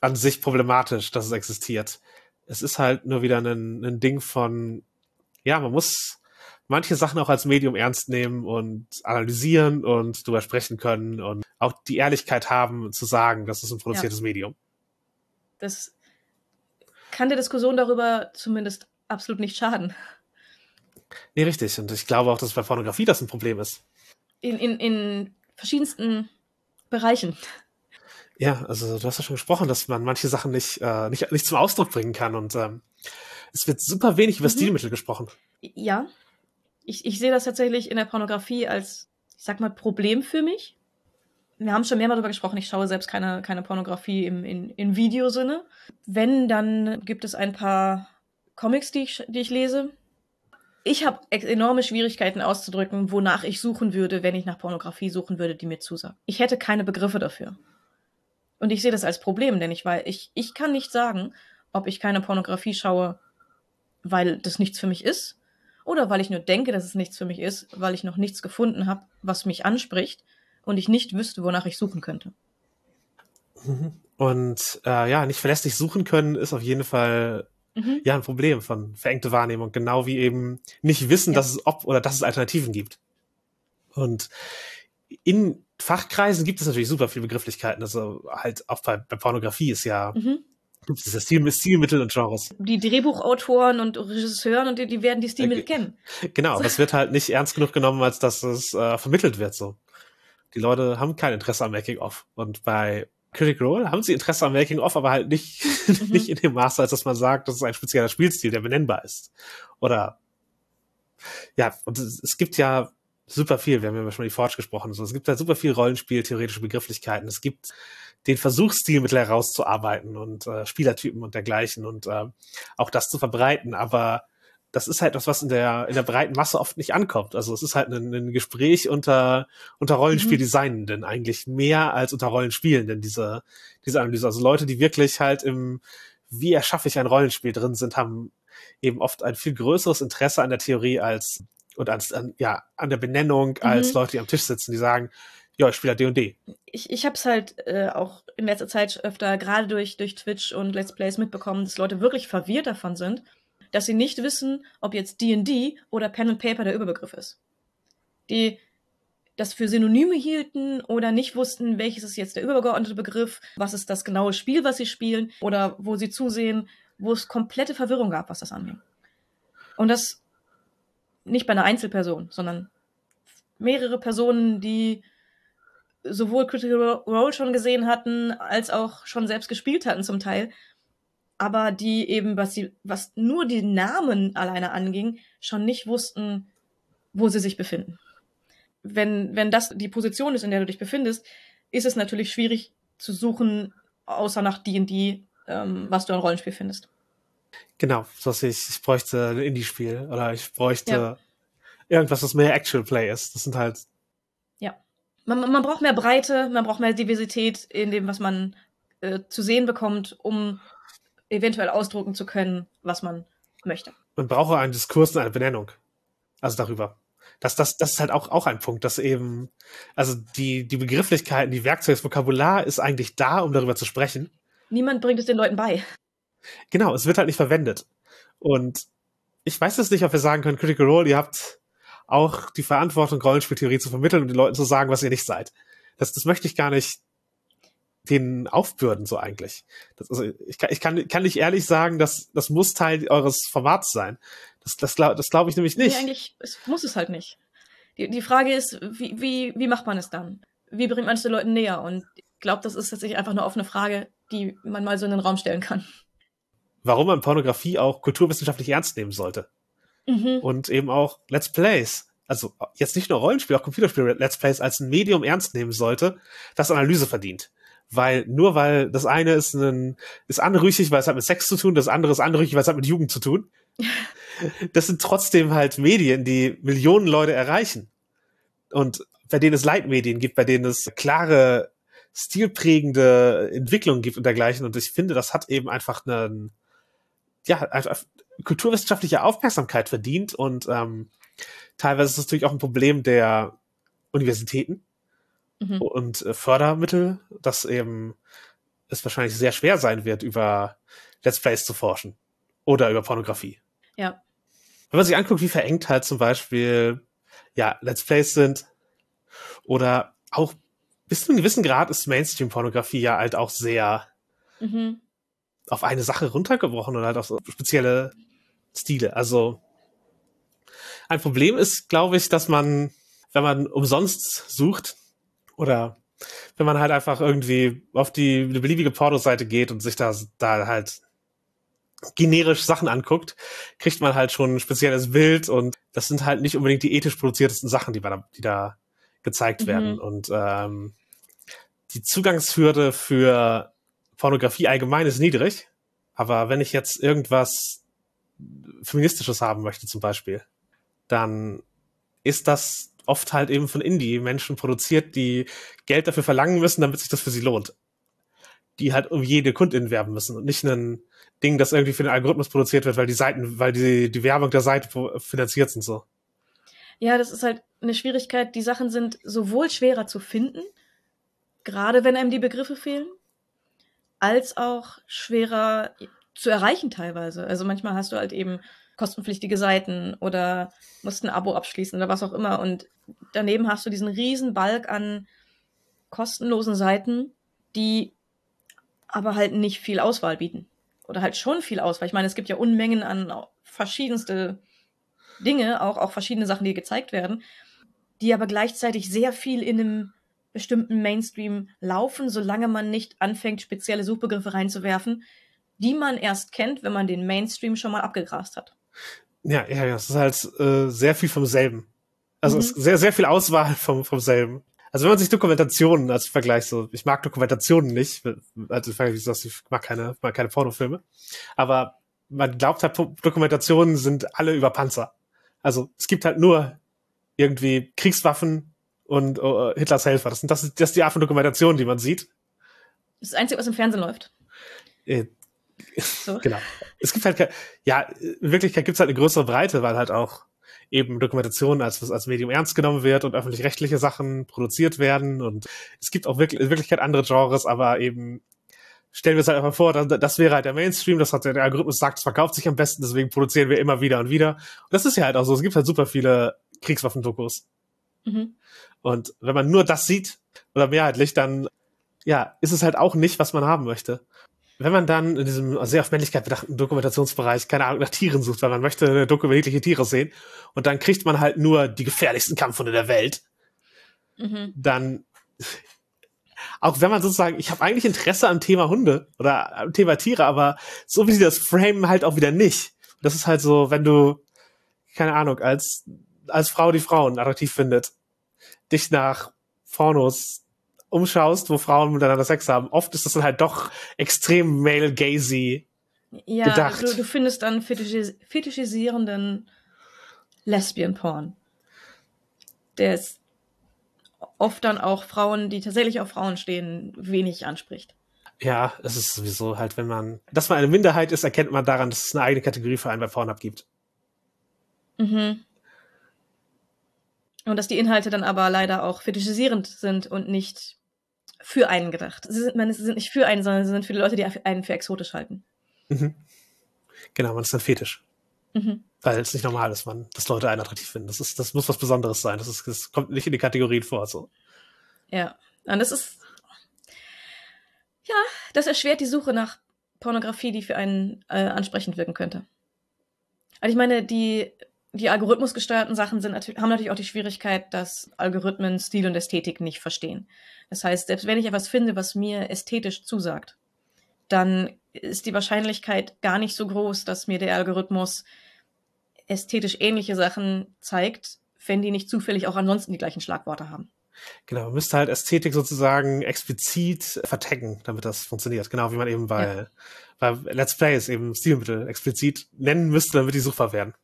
an sich problematisch, dass es existiert. Es ist halt nur wieder ein, ein Ding von, ja, man muss manche Sachen auch als Medium ernst nehmen und analysieren und drüber sprechen können und auch die Ehrlichkeit haben zu sagen, das ist ein produziertes ja. Medium. Das kann der Diskussion darüber zumindest absolut nicht schaden. Nee, richtig. Und ich glaube auch, dass bei Pornografie das ein Problem ist. In, in, in verschiedensten Bereichen. Ja, also du hast ja schon gesprochen, dass man manche Sachen nicht, äh, nicht, nicht zum Ausdruck bringen kann. Und ähm, es wird super wenig über mhm. Stilmittel gesprochen. Ja. Ich, ich sehe das tatsächlich in der Pornografie als, ich sag mal, Problem für mich. Wir haben schon mehrmals darüber gesprochen, ich schaue selbst keine, keine Pornografie im, in, in Videosinne. Wenn, dann gibt es ein paar Comics, die ich, die ich lese. Ich habe enorme Schwierigkeiten auszudrücken, wonach ich suchen würde, wenn ich nach Pornografie suchen würde, die mir zusagt. Ich hätte keine Begriffe dafür. Und ich sehe das als Problem, denn ich, weil ich, ich kann nicht sagen, ob ich keine Pornografie schaue, weil das nichts für mich ist, oder weil ich nur denke, dass es nichts für mich ist, weil ich noch nichts gefunden habe, was mich anspricht und ich nicht wüsste, wonach ich suchen könnte. Und äh, ja, nicht verlässlich suchen können ist auf jeden Fall mhm. ja ein Problem von verengte Wahrnehmung, genau wie eben nicht wissen, ja. dass es ob oder dass es Alternativen gibt. Und in Fachkreisen gibt es natürlich super viele Begrifflichkeiten. Also halt auch bei, bei Pornografie ist ja mhm. gibt es ja Stil, Stilmittel und Genres. Die Drehbuchautoren und Regisseuren und die, die werden die Stilmittel okay. kennen. Genau, das wird halt nicht ernst genug genommen, als dass es äh, vermittelt wird so. Die Leute haben kein Interesse am Making-of. Und bei Critical Role haben sie Interesse am Making-of, aber halt nicht, [LAUGHS] mhm. nicht in dem Maße, als dass man sagt, das ist ein spezieller Spielstil, der benennbar ist. Oder ja, und es, es gibt ja super viel, wir haben ja schon die Forge gesprochen, so. es gibt da super viel Rollenspiel, theoretische Begrifflichkeiten, es gibt den Versuchsstil mit herauszuarbeiten und äh, Spielertypen und dergleichen und äh, auch das zu verbreiten, aber das ist halt was, was in der, in der breiten Masse oft nicht ankommt. Also es ist halt ein, ein Gespräch unter, unter Rollenspieldesignenden mhm. eigentlich mehr als unter Rollenspielenden, diese, diese Analyse. Also Leute, die wirklich halt im, wie erschaffe ich ein Rollenspiel drin sind, haben eben oft ein viel größeres Interesse an der Theorie als, und als, an, ja, an der Benennung mhm. als Leute, die am Tisch sitzen, die sagen, ja, ich spiele halt D&D. Ich, ich habe es halt äh, auch in letzter Zeit öfter gerade durch, durch Twitch und Let's Plays mitbekommen, dass Leute wirklich verwirrt davon sind, dass sie nicht wissen, ob jetzt D&D oder Pen and Paper der Überbegriff ist. Die das für Synonyme hielten oder nicht wussten, welches ist jetzt der übergeordnete Begriff, was ist das genaue Spiel, was sie spielen oder wo sie zusehen, wo es komplette Verwirrung gab, was das angeht. Und das nicht bei einer Einzelperson, sondern mehrere Personen, die sowohl Critical Role schon gesehen hatten, als auch schon selbst gespielt hatten zum Teil aber die eben, was sie, was nur die Namen alleine anging, schon nicht wussten, wo sie sich befinden. Wenn, wenn das die Position ist, in der du dich befindest, ist es natürlich schwierig zu suchen, außer nach D&D, ähm, was du an Rollenspiel findest. Genau, so ich, ich bräuchte ein Indie-Spiel oder ich bräuchte ja. irgendwas, was mehr Actual Play ist. Das sind halt. Ja. Man, man braucht mehr Breite, man braucht mehr Diversität in dem, was man äh, zu sehen bekommt, um eventuell ausdrucken zu können, was man möchte. Man braucht einen Diskurs und eine Benennung. Also darüber. Das, das, das ist halt auch, auch ein Punkt, dass eben, also die, die Begrifflichkeiten, die Werkzeuge, das Vokabular ist eigentlich da, um darüber zu sprechen. Niemand bringt es den Leuten bei. Genau, es wird halt nicht verwendet. Und ich weiß jetzt nicht, ob wir sagen können, Critical Role, ihr habt auch die Verantwortung, Rollenspieltheorie zu vermitteln und den Leuten zu sagen, was ihr nicht seid. Das, das möchte ich gar nicht den aufbürden, so eigentlich. Das, also ich, kann, ich kann, kann nicht ehrlich sagen, dass das muss Teil eures Formats sein. Das, das, glaub, das glaube ich nämlich nicht. Nee, eigentlich es muss es halt nicht. Die, die Frage ist, wie, wie, wie macht man es dann? Wie bringt man es den Leuten näher? Und ich glaube, das ist tatsächlich einfach eine offene Frage, die man mal so in den Raum stellen kann. Warum man Pornografie auch kulturwissenschaftlich ernst nehmen sollte. Mhm. Und eben auch Let's Plays also jetzt nicht nur Rollenspiel, auch Computerspiel Let's Plays als ein Medium ernst nehmen sollte, das Analyse verdient weil nur weil das eine ist ein ist anrüchig, weil es hat mit Sex zu tun, das andere ist anrüchig, weil es hat mit Jugend zu tun. [LAUGHS] das sind trotzdem halt Medien, die Millionen Leute erreichen und bei denen es Leitmedien gibt, bei denen es klare stilprägende Entwicklungen gibt und dergleichen. Und ich finde, das hat eben einfach einen, ja, einfach kulturwissenschaftliche Aufmerksamkeit verdient und ähm, teilweise ist es natürlich auch ein Problem der Universitäten, mhm. und äh, Fördermittel, dass eben es wahrscheinlich sehr schwer sein wird, über Let's Plays zu forschen oder über Pornografie. Ja. Wenn man sich anguckt, wie verengt halt zum Beispiel ja Let's Plays sind oder auch bis zu einem gewissen Grad ist Mainstream-Pornografie ja halt auch sehr mhm. auf eine Sache runtergebrochen oder halt auf so spezielle Stile. Also ein Problem ist, glaube ich, dass man, wenn man umsonst sucht oder wenn man halt einfach irgendwie auf die eine beliebige Pornoseite geht und sich da, da halt generisch Sachen anguckt, kriegt man halt schon ein spezielles Bild und das sind halt nicht unbedingt die ethisch produziertesten Sachen, die, da, die da gezeigt mhm. werden. Und ähm, die Zugangshürde für Pornografie allgemein ist niedrig, aber wenn ich jetzt irgendwas Feministisches haben möchte zum Beispiel, dann ist das oft halt eben von Indie-Menschen produziert, die Geld dafür verlangen müssen, damit sich das für sie lohnt. Die halt um jede Kundin werben müssen und nicht ein Ding, das irgendwie für den Algorithmus produziert wird, weil die Seiten, weil die, die Werbung der Seite finanziert sind so. Ja, das ist halt eine Schwierigkeit. Die Sachen sind sowohl schwerer zu finden, gerade wenn einem die Begriffe fehlen, als auch schwerer zu erreichen teilweise. Also manchmal hast du halt eben kostenpflichtige Seiten oder musst ein Abo abschließen oder was auch immer. Und daneben hast du diesen riesen Balk an kostenlosen Seiten, die aber halt nicht viel Auswahl bieten. Oder halt schon viel Auswahl. Ich meine, es gibt ja Unmengen an verschiedenste Dinge, auch, auch verschiedene Sachen, die gezeigt werden, die aber gleichzeitig sehr viel in einem bestimmten Mainstream laufen, solange man nicht anfängt, spezielle Suchbegriffe reinzuwerfen, die man erst kennt, wenn man den Mainstream schon mal abgegrast hat. Ja, ja, das ist halt äh, sehr viel vom selben. Also mhm. es sehr, sehr viel Auswahl vom, vom selben. Also wenn man sich Dokumentationen als Vergleich so, ich mag Dokumentationen nicht, also ich mag keine, mag keine Pornofilme, aber man glaubt halt, Dokumentationen sind alle über Panzer. Also es gibt halt nur irgendwie Kriegswaffen und uh, Hitlers Helfer. Das, sind, das, ist, das ist die Art von Dokumentation, die man sieht. Das ist das Einzige, was im Fernsehen läuft. So. [LAUGHS] Genau. Es gibt halt, ja, in Wirklichkeit gibt es halt eine größere Breite, weil halt auch eben Dokumentation als, als Medium ernst genommen wird und öffentlich-rechtliche Sachen produziert werden und es gibt auch wirklich, in Wirklichkeit andere Genres, aber eben stellen wir es halt einfach vor, das, das wäre halt der Mainstream, das hat der, der Algorithmus sagt, es verkauft sich am besten, deswegen produzieren wir immer wieder und wieder. Und das ist ja halt auch so, es gibt halt super viele Kriegswaffendokus. Mhm. Und wenn man nur das sieht, oder mehrheitlich, dann ja, ist es halt auch nicht, was man haben möchte wenn man dann in diesem sehr auf Männlichkeit bedachten Dokumentationsbereich, keine Ahnung, nach Tieren sucht, weil man möchte dokumentierliche Tiere sehen, und dann kriegt man halt nur die gefährlichsten Kampfhunde der Welt, mhm. dann, auch wenn man sozusagen, ich habe eigentlich Interesse am Thema Hunde oder am Thema Tiere, aber so wie sie das framen, halt auch wieder nicht. Das ist halt so, wenn du, keine Ahnung, als, als Frau, die Frauen attraktiv findet, dich nach Pornos umschaust, wo Frauen miteinander Sex haben, oft ist das dann halt doch extrem male-gazy ja, gedacht. Du, du findest dann fetischis fetischisierenden Lesbian-Porn. Der ist oft dann auch Frauen, die tatsächlich auf Frauen stehen, wenig anspricht. Ja, es ist sowieso halt, wenn man, dass man eine Minderheit ist, erkennt man daran, dass es eine eigene Kategorie für einen bei Pornhub gibt. Mhm. Und dass die Inhalte dann aber leider auch fetischisierend sind und nicht für einen gedacht. Sie sind, meine, sie sind nicht für einen, sondern sie sind für die Leute, die einen für exotisch halten. Mhm. Genau, man ist dann fetisch. Mhm. Weil es nicht normal ist, man, dass Leute einen attraktiv finden. Das ist, das muss was Besonderes sein. Das ist, das kommt nicht in die Kategorien vor, so. Ja. Und das ist, ja, das erschwert die Suche nach Pornografie, die für einen äh, ansprechend wirken könnte. Also ich meine, die die algorithmusgesteuerten Sachen sind, haben natürlich auch die Schwierigkeit, dass Algorithmen Stil und Ästhetik nicht verstehen. Das heißt, selbst wenn ich etwas finde, was mir ästhetisch zusagt, dann ist die Wahrscheinlichkeit gar nicht so groß, dass mir der Algorithmus ästhetisch ähnliche Sachen zeigt, wenn die nicht zufällig auch ansonsten die gleichen Schlagworte haben. Genau, man müsste halt Ästhetik sozusagen explizit vertaggen, damit das funktioniert. Genau wie man eben bei, ja. bei Let's Plays eben Stilmittel explizit nennen müsste, damit die suchbar werden.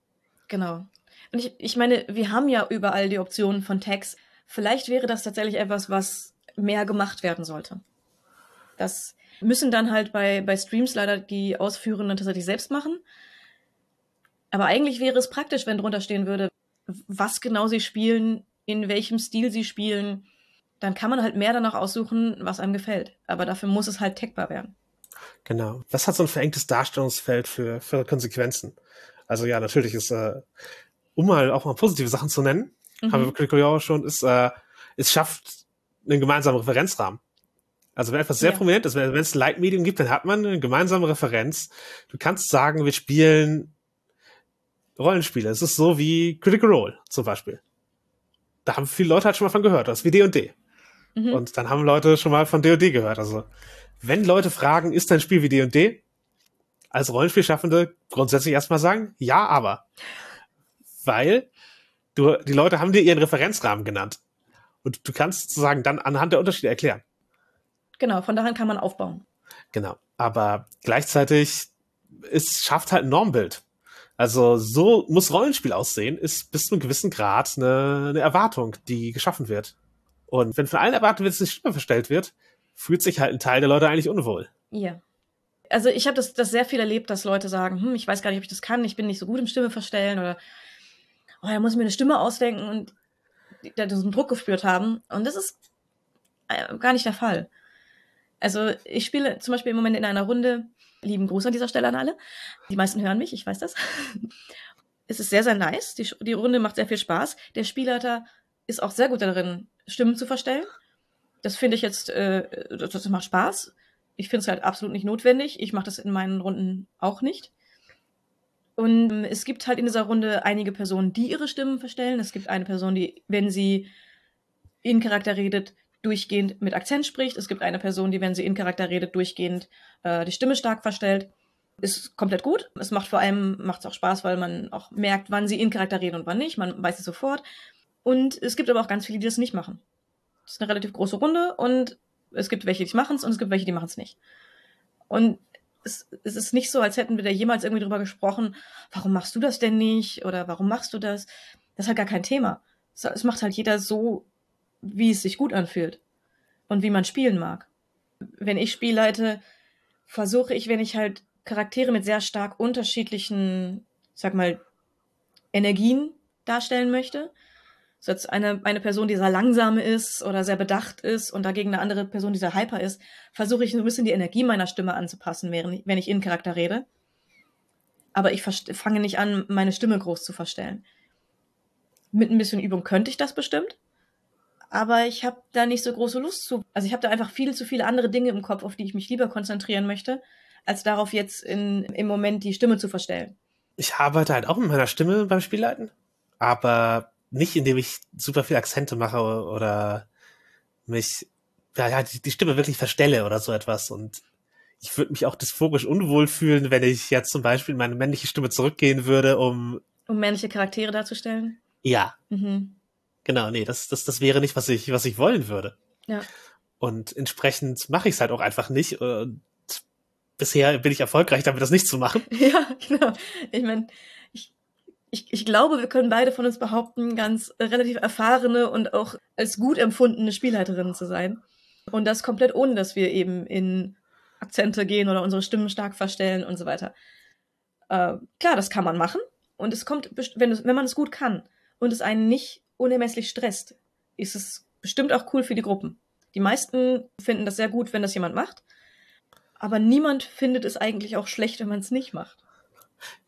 Genau. Und ich, ich meine, wir haben ja überall die Optionen von Tags. Vielleicht wäre das tatsächlich etwas, was mehr gemacht werden sollte. Das müssen dann halt bei, bei Streams leider die Ausführenden tatsächlich selbst machen. Aber eigentlich wäre es praktisch, wenn drunter stehen würde, was genau sie spielen, in welchem Stil sie spielen. Dann kann man halt mehr danach aussuchen, was einem gefällt. Aber dafür muss es halt tagbar werden. Genau. Was hat so ein verengtes Darstellungsfeld für, für Konsequenzen? Also ja, natürlich ist, äh, um mal auch mal positive Sachen zu nennen, mhm. haben wir Critical schon, ist, äh, es schafft einen gemeinsamen Referenzrahmen. Also wenn etwas sehr Ja. prominent ist, wenn wenn es ein Leitmedium gibt, dann hat man eine gemeinsame Referenz. Du kannst sagen, wir spielen Rollenspiele. Es ist so wie Critical Role zum Beispiel. Da haben viele Leute halt schon mal von gehört, das ist wie D&D. Mhm. Und dann haben Leute schon mal von D&D gehört. Also wenn Leute fragen, ist dein Spiel wie D&D? Als Rollenspielschaffende grundsätzlich erstmal sagen, ja, aber. Weil du, die Leute haben dir ihren Referenzrahmen genannt. Und du kannst sozusagen dann anhand der Unterschiede erklären. Genau, von daran kann man aufbauen. Genau. Aber gleichzeitig es schafft halt ein Normbild. Also so muss Rollenspiel aussehen, ist bis zu einem gewissen Grad eine, eine Erwartung, die geschaffen wird. Und wenn von allen erwartet wird, dass die Stimme verstellt wird, fühlt sich halt ein Teil der Leute eigentlich unwohl. Ja. Also ich habe das, das sehr viel erlebt, dass Leute sagen, hm, ich weiß gar nicht, ob ich das kann, ich bin nicht so gut im Stimme verstellen oder oh, da muss ich mir eine Stimme ausdenken und da so einen Druck gespürt haben. Und das ist äh, gar nicht der Fall. Also ich spiele zum Beispiel im Moment in einer Runde, lieben Gruß an dieser Stelle an alle. Die meisten hören mich, ich weiß das. [LAUGHS] es ist sehr, sehr nice. Die, die Runde macht sehr viel Spaß. Der Spielleiter ist auch sehr gut darin, Stimmen zu verstellen. Das finde ich jetzt, äh, das macht Spaß. Ich finde es halt absolut nicht notwendig. Ich mache das in meinen Runden auch nicht. Und ähm, es gibt halt in dieser Runde einige Personen, die ihre Stimmen verstellen. Es gibt eine Person, die, wenn sie in Charakter redet, durchgehend mit Akzent spricht. Es gibt eine Person, die, wenn sie in Charakter redet, durchgehend äh, die Stimme stark verstellt. Ist komplett gut. Es macht vor allem macht's auch Spaß, weil man auch merkt, wann sie in Charakter reden und wann nicht. Man weiß es sofort. Und es gibt aber auch ganz viele, die das nicht machen. Das ist eine relativ große Runde und es gibt welche, die machen es und es gibt welche, die machen es nicht. Und es, es ist nicht so, als hätten wir da jemals irgendwie drüber gesprochen, warum machst du das denn nicht oder warum machst du das? Das ist halt gar kein Thema. Es, es macht halt jeder so, wie es sich gut anfühlt und wie man spielen mag. Wenn ich Spiel leite, versuche ich, wenn ich halt Charaktere mit sehr stark unterschiedlichen, sag mal, Energien darstellen möchte, so jetzt eine, eine Person, die sehr langsam ist oder sehr bedacht ist und dagegen eine andere Person, die sehr hyper ist, versuche ich so ein bisschen die Energie meiner Stimme anzupassen, während, wenn ich in Charakter rede. Aber ich fange nicht an, meine Stimme groß zu verstellen. Mit ein bisschen Übung könnte ich das bestimmt, aber ich habe da nicht so große Lust zu. Also ich habe da einfach viel zu viele andere Dinge im Kopf, auf die ich mich lieber konzentrieren möchte, als darauf jetzt in, im Moment die Stimme zu verstellen. Ich arbeite halt auch mit meiner Stimme beim Spielleiten, aber nicht, indem ich super viel Akzente mache oder mich, ja, ja die, die Stimme wirklich verstelle oder so etwas. Und ich würde mich auch dysphorisch unwohl fühlen, wenn ich jetzt zum Beispiel in meine männliche Stimme zurückgehen würde, um, Um männliche Charaktere darzustellen. ja, Mhm. genau, nee, das, das, das wäre nicht, was ich, was ich wollen würde. Ja. Und entsprechend mache ich es halt auch einfach nicht. Und bisher bin ich erfolgreich damit, das nicht zu machen. [LAUGHS] Ja, genau. Ich meine, ich, ich, glaube, wir können beide von uns behaupten, ganz relativ erfahrene und auch als gut empfundene Spielleiterinnen zu sein. Und das komplett ohne, dass wir eben in Akzente gehen oder unsere Stimmen stark verstellen und so weiter. Äh, klar, das kann man machen. Und es kommt, wenn, wenn man es gut kann und es einen nicht unermesslich stresst, ist es bestimmt auch cool für die Gruppen. Die meisten finden das sehr gut, wenn das jemand macht. Aber niemand findet es eigentlich auch schlecht, wenn man es nicht macht.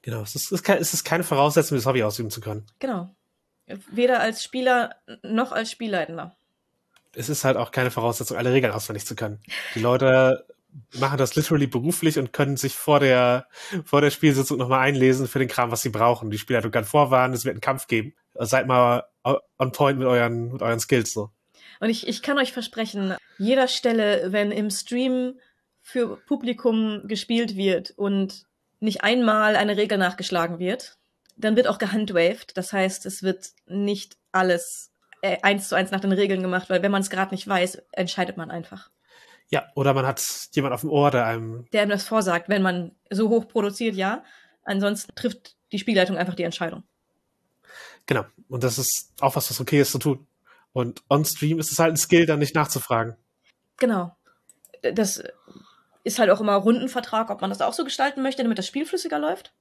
Genau, es ist, es ist, keine Voraussetzung, das Hobby ausüben zu können. Genau. Weder als Spieler noch als Spielleitender. Es ist halt auch keine Voraussetzung, alle Regeln auswendig zu können. Die Leute machen das literally beruflich und können sich vor der, vor der Spielsitzung nochmal einlesen für den Kram, was sie brauchen. Die Spielleitung kann vorwarnen, es wird einen Kampf geben. Seid mal on point mit euren, mit euren Skills so. Und ich, ich kann euch versprechen, jeder Stelle, wenn im Stream für Publikum gespielt wird und nicht einmal eine Regel nachgeschlagen wird, dann wird auch gehandwaved. Das heißt, es wird nicht alles äh, eins zu eins nach den Regeln gemacht, weil wenn man es gerade nicht weiß, entscheidet man einfach. Ja, oder man hat jemand auf dem Ohr, der einem, Der einem das vorsagt, wenn man so hoch produziert, ja. Ansonsten trifft die Spielleitung einfach die Entscheidung. genau. Und das ist auch was, was okay ist zu tun. Und on Stream ist es halt ein Skill, dann nicht nachzufragen. Genau. Das ist halt auch immer Rundenvertrag, ob man das auch so gestalten möchte, damit das Spiel flüssiger läuft.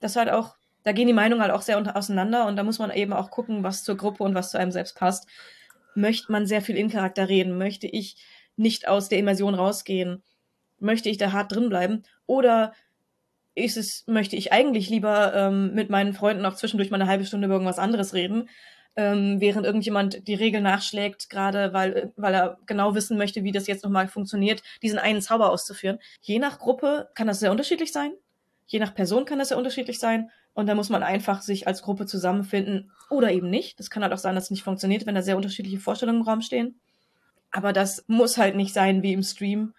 Das halt auch, da gehen die Meinungen halt auch sehr auseinander und da muss man eben auch gucken, was zur Gruppe und was zu einem selbst passt. Möchte man sehr viel in Charakter reden? Möchte ich nicht aus der Immersion rausgehen? Möchte ich da hart drin bleiben? Oder ist es, möchte ich eigentlich lieber ähm, mit meinen Freunden auch zwischendurch mal eine halbe Stunde über irgendwas anderes reden? Ähm, während irgendjemand die Regel nachschlägt, gerade weil, weil er genau wissen möchte, wie das jetzt nochmal funktioniert, diesen einen Zauber auszuführen. Je nach Gruppe kann das sehr unterschiedlich sein. Je nach Person kann das sehr unterschiedlich sein. Und da muss man einfach sich als Gruppe zusammenfinden oder eben nicht. Das kann halt auch sein, dass es nicht funktioniert, wenn da sehr unterschiedliche Vorstellungen im Raum stehen. Aber das muss halt nicht sein wie im Stream,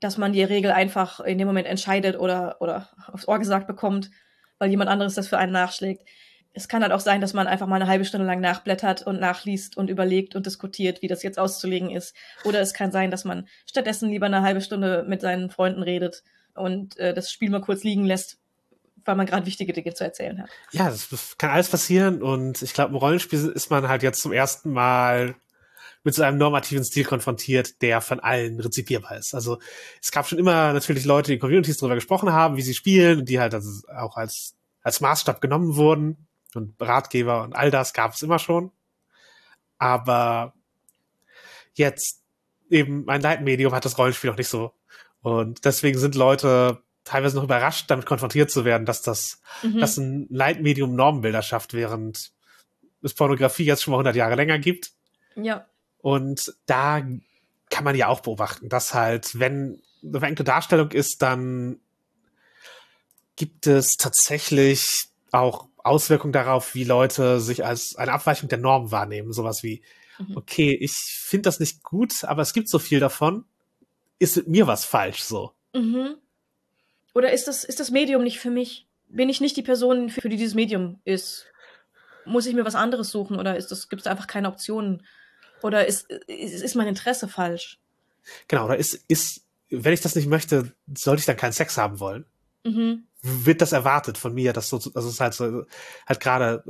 dass man die Regel einfach in dem Moment entscheidet oder, oder aufs Ohr gesagt bekommt, weil jemand anderes das für einen nachschlägt. Es kann halt auch sein, dass man einfach mal eine halbe Stunde lang nachblättert und nachliest und überlegt und diskutiert, wie das jetzt auszulegen ist. Oder es kann sein, dass man stattdessen lieber eine halbe Stunde mit seinen Freunden redet und äh, das Spiel mal kurz liegen lässt, weil man gerade wichtige Dinge zu erzählen hat. Ja, das kann alles passieren und ich glaube, im Rollenspiel ist man halt jetzt zum ersten Mal mit so einem normativen Stil konfrontiert, der von allen rezipierbar ist. Also es gab schon immer natürlich Leute, die in Communities darüber gesprochen haben, wie sie spielen die halt also auch als, als Maßstab genommen wurden und Ratgeber und all das gab es immer schon. Aber jetzt eben ein Leitmedium hat das Rollenspiel noch nicht so. Und deswegen sind Leute teilweise noch überrascht, damit konfrontiert zu werden, dass das, mhm. dass ein Leitmedium Normenbilder schafft, während es Pornografie jetzt schon mal 100 Jahre länger gibt. Ja. Und da kann man ja auch beobachten, dass halt, wenn eine verängte Darstellung ist, dann gibt es tatsächlich auch Auswirkungen darauf, wie Leute sich als eine Abweichung der Norm wahrnehmen. Sowas wie, mhm. okay, ich finde das nicht gut, aber es gibt so viel davon. Ist mit mir was falsch so? Mhm. Oder ist das, ist das Medium nicht für mich? Bin ich nicht die Person, für die dieses Medium ist? Muss ich mir was anderes suchen oder ist das, gibt es einfach keine Optionen? Oder ist, ist, ist mein Interesse falsch? Genau, oder ist, ist, wenn ich das nicht möchte, sollte ich dann keinen Sex haben wollen? Mhm. Wird das erwartet von mir, dass so, das ist halt so, halt gerade,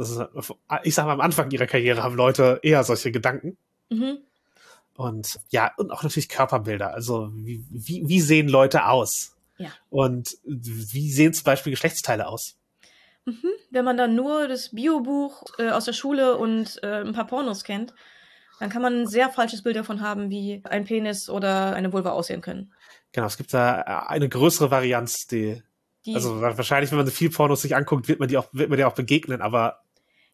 ich sag mal, am Anfang ihrer Karriere haben Leute eher solche Gedanken. Mhm. Und ja, und auch natürlich Körperbilder. Also, wie, wie, wie sehen Leute aus? Ja. Und wie sehen zum Beispiel Geschlechtsteile aus? Mhm. Wenn man dann nur das Biobuch äh, aus der Schule und äh, ein paar Pornos kennt, dann kann man ein sehr falsches Bild davon haben, wie ein Penis oder eine Vulva aussehen können. Genau, es gibt da eine größere Varianz, die, die also wahrscheinlich, wenn man viel Pornos sich anguckt, wird man die auch, wird man die auch begegnen, aber.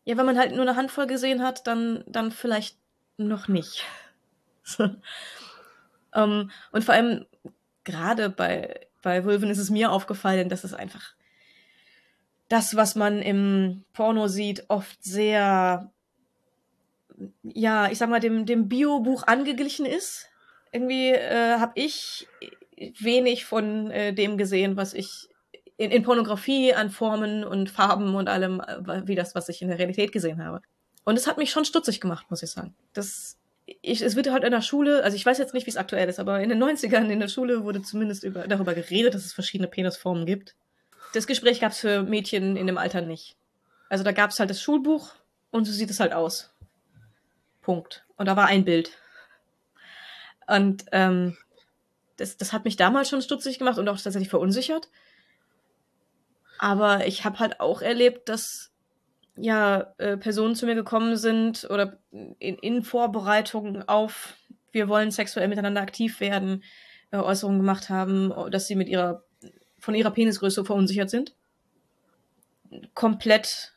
Ja, wenn man halt nur eine Handvoll gesehen hat, dann, dann vielleicht noch nicht. um, [LAUGHS] ähm, und vor allem, gerade bei, bei Vulven ist es mir aufgefallen, dass es einfach das, was man im Porno sieht, oft sehr ja, ich sag mal, dem, dem Bio-Buch angeglichen ist. Irgendwie äh, habe ich wenig von äh, dem gesehen, was ich in, in Pornografie an Formen und Farben und allem, äh, wie das, was ich in der Realität gesehen habe. Und es hat mich schon stutzig gemacht, muss ich sagen. Das, ich, es wird halt in der Schule, also ich weiß jetzt nicht, wie es aktuell ist, aber in den 90ern in der Schule wurde zumindest über, darüber geredet, dass es verschiedene Penisformen gibt. Das Gespräch gab es für Mädchen in dem Alter nicht. Also da gab es halt das Schulbuch und so sieht es halt aus. Punkt. Und da war ein Bild. Und ähm, das, das hat mich damals schon stutzig gemacht und auch tatsächlich verunsichert. Aber ich habe halt auch erlebt, dass ja äh, Personen zu mir gekommen sind oder in, in Vorbereitung auf, wir wollen sexuell miteinander aktiv werden, äh, Äußerungen gemacht haben, dass sie mit ihrer von ihrer Penisgröße verunsichert sind. Komplett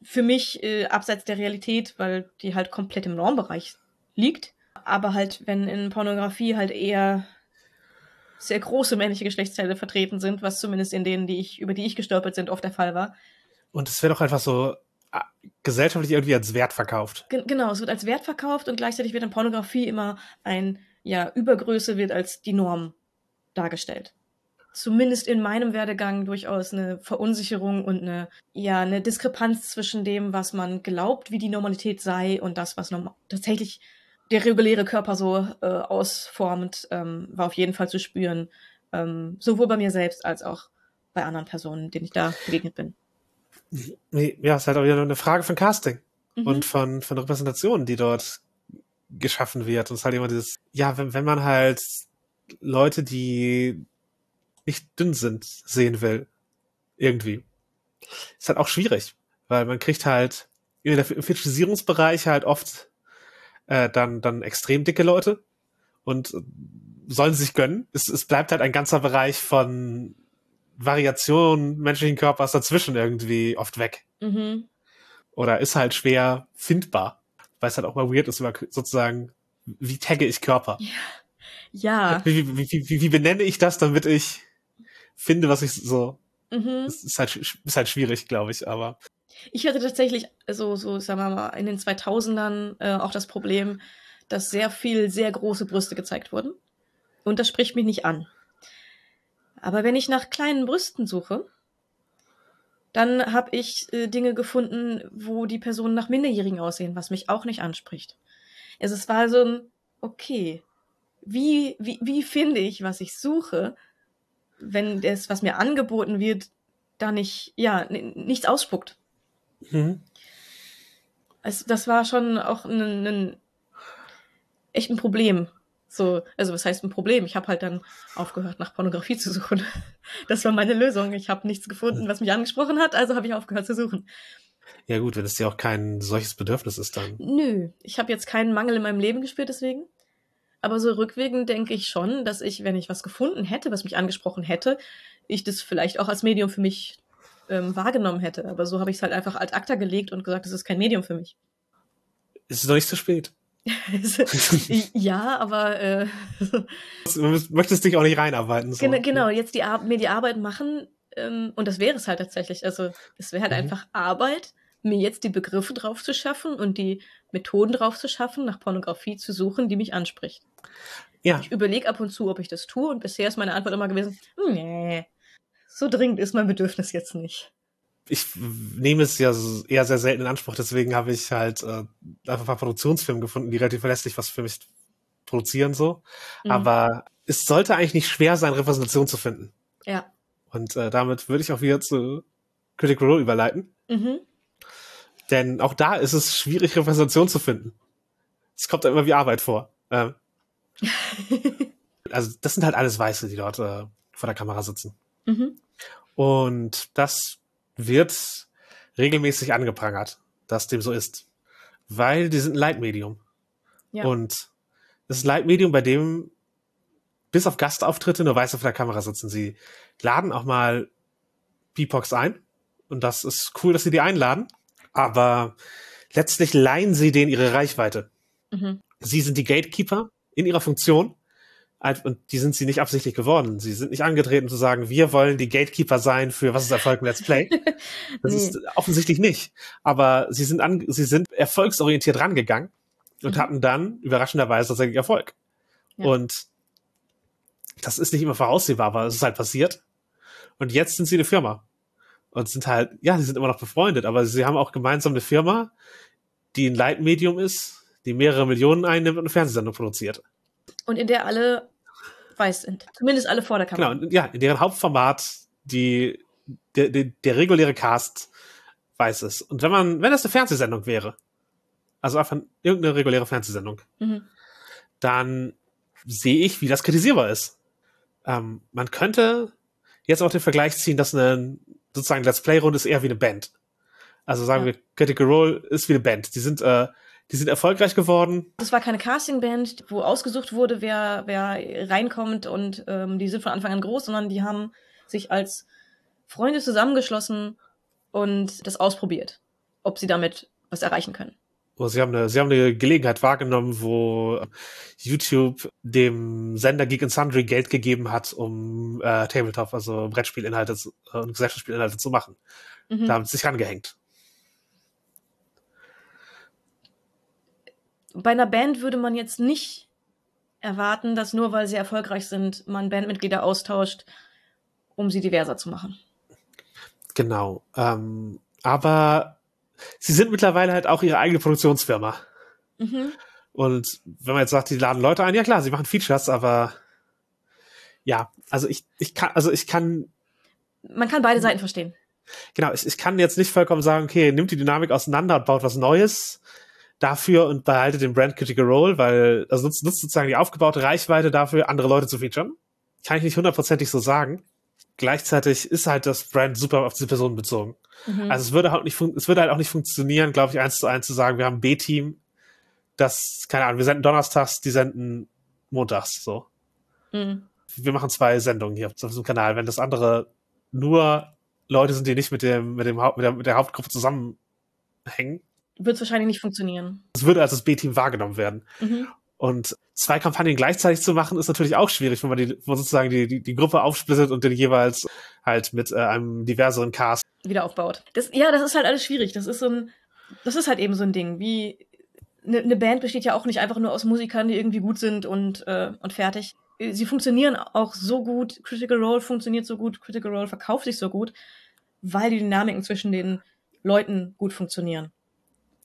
für mich äh, abseits der Realität, weil die halt komplett im Normbereich liegt. Aber halt, wenn in Pornografie halt eher sehr große männliche Geschlechtsteile vertreten sind, was zumindest in denen, die ich, über die ich gestolpert sind, oft der Fall war. Und es wird auch einfach so ah, gesellschaftlich irgendwie als Wert verkauft. G genau, es wird als Wert verkauft und gleichzeitig wird in Pornografie immer ein, ja, Übergröße wird als die Norm dargestellt zumindest in meinem Werdegang durchaus eine Verunsicherung und eine, ja, eine Diskrepanz zwischen dem, was man glaubt, wie die Normalität sei und das, was tatsächlich der reguläre Körper so äh, ausformt, ähm, war auf jeden Fall zu spüren. Ähm, sowohl bei mir selbst als auch bei anderen Personen, denen ich da begegnet bin. Ja, es ist halt auch wieder eine Frage von Casting mhm. und von, von Repräsentation, die dort geschaffen wird. Und es ist halt immer dieses, ja, wenn, wenn man halt Leute, die nicht dünn sind, sehen will. Irgendwie. Ist halt auch schwierig, weil man kriegt halt im Fetischisierungsbereich halt oft äh, dann, dann extrem dicke Leute und sollen sich gönnen. Es, es bleibt halt ein ganzer Bereich von Variation menschlichen Körpers dazwischen irgendwie oft weg. Mhm. oder ist halt schwer findbar, weil es halt auch mal weird ist, sozusagen, wie tagge ich Körper? Ja. Wie, wie, wie, wie, wie benenne ich das, damit ich finde, was ich so. Mhm. Das ist halt, ist halt schwierig, glaube ich, aber. Ich hatte tatsächlich so, so, sagen wir mal, in den 2000ern äh, auch das Problem, dass sehr viel sehr große Brüste gezeigt wurden. Und das spricht mich nicht an. Aber wenn ich nach kleinen Brüsten suche, dann habe ich äh, Dinge gefunden, wo die Personen nach Minderjährigen aussehen, was mich auch nicht anspricht. Also es war so ein, okay, wie, wie, wie finde ich, was ich suche, wenn das, was mir angeboten wird, da nicht, ja, nichts ausspuckt. Mhm. Also das war schon auch ein, ein echt ein Problem. So, also was heißt ein Problem? Ich habe halt dann aufgehört, nach Pornografie zu suchen. [LAUGHS] Das war meine Lösung. Ich habe nichts gefunden, was mich angesprochen hat, also habe ich aufgehört zu suchen. Ja gut, wenn es dir auch kein solches Bedürfnis ist, dann. Nö, ich habe jetzt keinen Mangel in meinem Leben gespürt deswegen. Aber so rückwirkend denke ich schon, dass ich, wenn ich was gefunden hätte, was mich angesprochen hätte, ich das vielleicht auch als Medium für mich ähm, wahrgenommen hätte. Aber so habe ich es halt einfach als Akta gelegt und gesagt, es ist kein Medium für mich. Es ist noch nicht zu spät. [LAUGHS] ja, aber äh, [LAUGHS] du möchtest dich auch nicht reinarbeiten. So. Genau, genau, jetzt die Ar mir die Arbeit machen ähm, und das wäre es halt tatsächlich. Also es wäre halt mhm. einfach Arbeit, mir jetzt die Begriffe drauf zu schaffen und die Methoden drauf zu schaffen, nach Pornografie zu suchen, die mich anspricht. Ja. Ich überlege ab und zu, ob ich das tue und bisher ist meine Antwort immer gewesen, nee, so dringend ist mein Bedürfnis jetzt nicht. Ich nehme es ja eher sehr selten in Anspruch, deswegen habe ich halt äh, einfach ein paar Produktionsfirmen gefunden, die relativ verlässlich was für mich produzieren so. Mhm. Aber es sollte eigentlich nicht schwer sein, Repräsentation zu finden. Ja. Und äh, damit würde ich auch wieder zu Critical Role überleiten. Mhm. Denn auch da ist es schwierig, Repräsentation zu finden. Es kommt da immer wie Arbeit vor. Ähm, [LAUGHS] also das sind halt alles Weiße, die dort äh, vor der Kamera sitzen. Mhm. Und das wird regelmäßig angeprangert, dass dem so ist. Weil die sind ein Leitmedium. Ja. Und das ist ein Leitmedium, bei dem bis auf Gastauftritte nur Weiße vor der Kamera sitzen. Sie laden auch mal BIPOX ein. Und das ist cool, dass sie die einladen aber letztlich leihen sie denen ihre Reichweite. Mhm. Sie sind die Gatekeeper in ihrer Funktion und die sind sie nicht absichtlich geworden. Sie sind nicht angetreten zu sagen, wir wollen die Gatekeeper sein für was ist Erfolg im Let's Play. [LAUGHS] Das nee. ist offensichtlich nicht. Aber sie sind an, sie sind erfolgsorientiert rangegangen und mhm. hatten dann überraschenderweise tatsächlich Erfolg. Ja. Und das ist nicht immer voraussehbar, aber es ist halt passiert. Und jetzt sind sie eine Firma und sind halt, ja, sie sind immer noch befreundet, aber sie haben auch gemeinsam eine Firma, die ein Leitmedium ist, die mehrere Millionen einnimmt und eine Fernsehsendung produziert. Und in der alle weiß sind. Zumindest alle vor der Kamera. Genau, ja, in deren Hauptformat die, der, der, der reguläre Cast weiß ist. Und wenn man, wenn das eine Fernsehsendung wäre, also einfach irgendeine reguläre Fernsehsendung, mhm. dann sehe ich, wie das kritisierbar ist. Ähm, man könnte jetzt auch den Vergleich ziehen, dass eine sozusagen Let's Play-Runde ist eher wie eine Band. Also sagen ja. wir, Critical Role ist wie eine Band. Die sind, äh, die sind erfolgreich geworden. Das war keine Casting-Band, wo ausgesucht wurde, wer, wer reinkommt und ähm, die sind von Anfang an groß, sondern die haben sich als Freunde zusammengeschlossen und das ausprobiert, ob sie damit was erreichen können. Oh, sie haben eine, sie haben eine Gelegenheit wahrgenommen, wo YouTube dem Sender Geek and Sundry Geld gegeben hat, um äh, Tabletop, also Brettspielinhalte äh, und Gesellschaftsspielinhalte zu machen. Mhm. Da haben sie sich rangehängt. Bei einer Band würde man jetzt nicht erwarten, dass nur weil sie erfolgreich sind, man Bandmitglieder austauscht, um sie diverser zu machen. Genau. Ähm, aber sie sind mittlerweile halt auch ihre eigene Produktionsfirma. Mhm. Und wenn man jetzt sagt, die laden Leute ein, ja klar, sie machen Features, aber ja, also ich, ich kann, also ich kann. Man kann beide Seiten verstehen. Genau, ich, ich kann jetzt nicht vollkommen sagen, okay, nimmt die Dynamik auseinander und baut was Neues dafür und behaltet den Brand Critical Role, weil, also nutzt, nutzt sozusagen die aufgebaute Reichweite dafür, andere Leute zu featuren. Kann ich nicht hundertprozentig so sagen. Gleichzeitig ist halt das Brand super auf diese Person bezogen. Mhm. Also es würde halt nicht, es würde halt auch nicht funktionieren, glaube ich, eins zu eins zu sagen, wir haben ein B-Team, das, keine Ahnung, wir senden donnerstags, die senden montags, so. Mhm. Wir machen zwei Sendungen hier auf diesem Kanal. Wenn das andere nur Leute sind, die nicht mit dem, mit dem Haupt, mit der, mit der Hauptgruppe zusammenhängen, hängen, wird es wahrscheinlich nicht funktionieren. Es würde als das B-Team wahrgenommen werden. Mhm. Und zwei Kampagnen gleichzeitig zu machen, ist natürlich auch schwierig, wenn man, die, man sozusagen die, die, die Gruppe aufsplittet und den jeweils halt mit äh, einem diverseren Cast wieder aufbaut. Das, ja, das ist halt alles schwierig. Das ist so ein, das ist halt eben so ein Ding. Wie eine ne Band besteht ja auch nicht einfach nur aus Musikern, die irgendwie gut sind und, äh, und fertig. Sie funktionieren auch so gut. Critical Role funktioniert so gut. Critical Role verkauft sich so gut, weil die Dynamiken zwischen den Leuten gut funktionieren.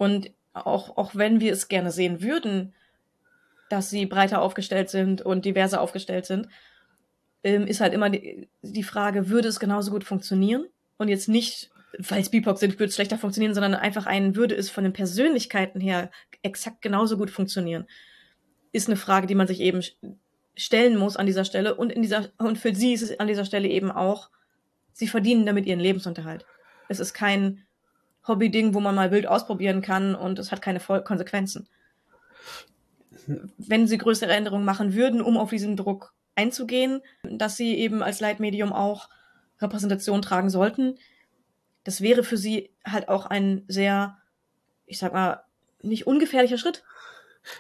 Und auch, auch wenn wir es gerne sehen würden, dass sie breiter aufgestellt sind und diverser aufgestellt sind, ähm, ist halt immer die, die Frage, würde es genauso gut funktionieren? Und jetzt nicht, weil es BIPOC sind, würde es schlechter funktionieren, sondern einfach ein, würde es von den Persönlichkeiten her exakt genauso gut funktionieren? Ist eine Frage, die man sich eben stellen muss an dieser Stelle. Und in dieser, und für sie ist es an dieser Stelle eben auch, sie verdienen damit ihren Lebensunterhalt. Es ist kein Hobby-Ding, wo man mal wild ausprobieren kann und es hat keine Konsequenzen wenn sie größere Änderungen machen würden, um auf diesen Druck einzugehen, dass sie eben als Leitmedium auch Repräsentation tragen sollten. Das wäre für sie halt auch ein sehr, ich sag mal, nicht ungefährlicher Schritt.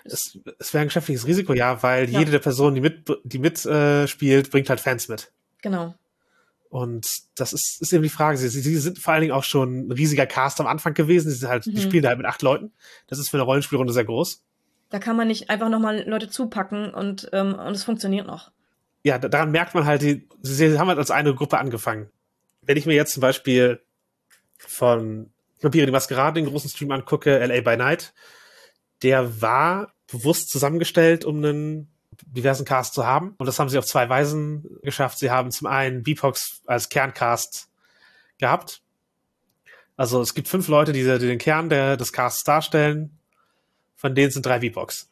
Es, es wäre ein geschäftliches Risiko, ja, weil ja. jede der Personen, die mit, die mitspielt, äh, bringt halt Fans mit. Genau. Und das ist, ist eben die Frage. Sie, sie sind vor allen Dingen auch schon ein riesiger Cast am Anfang gewesen. Sie, sind halt, mhm. die spielen halt mit acht Leuten. Das ist für eine Rollenspielrunde sehr groß. Da kann man nicht einfach nochmal Leute zupacken und, ähm, und es funktioniert noch. Ja, daran merkt man halt, die, sie haben halt als eine Gruppe angefangen. Wenn ich mir jetzt zum Beispiel von Vampire die Maskerade den großen Stream angucke, LA by Night, der war bewusst zusammengestellt, um einen diversen Cast zu haben. Und das haben sie auf zwei Weisen geschafft. Sie haben zum einen Beepox als Kerncast gehabt. Also es gibt fünf Leute, die, die den Kern der, des Casts darstellen von denen sind drei V-Box.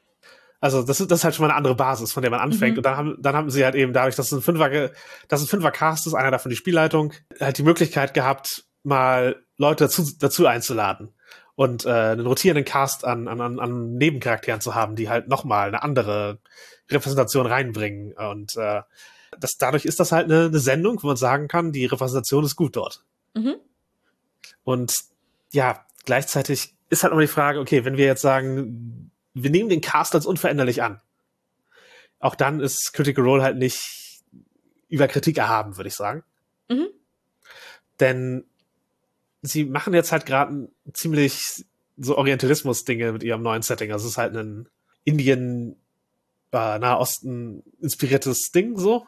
Also das ist, das ist halt schon mal eine andere Basis, von der man anfängt. Mhm. Und dann haben, dann haben sie halt eben dadurch, dass es ein Fünfer, dass ein Fünfer Cast ist, einer davon die Spielleitung, halt die Möglichkeit gehabt, mal Leute dazu, dazu einzuladen und äh, einen rotierenden Cast an, an, an Nebencharakteren zu haben, die halt nochmal eine andere Repräsentation reinbringen. Und äh, das, dadurch ist das halt eine, eine Sendung, wo man sagen kann, die Repräsentation ist gut dort. Mhm. Und ja, gleichzeitig ist halt immer die Frage, okay, wenn wir jetzt sagen, wir nehmen den Cast als unveränderlich an, auch dann ist Critical Role halt nicht über Kritik erhaben, würde ich sagen. Mhm. Denn sie machen jetzt halt gerade ziemlich so Orientalismus-Dinge mit ihrem neuen Setting. Also es ist halt ein Indien, äh, Nahosten inspiriertes Ding so.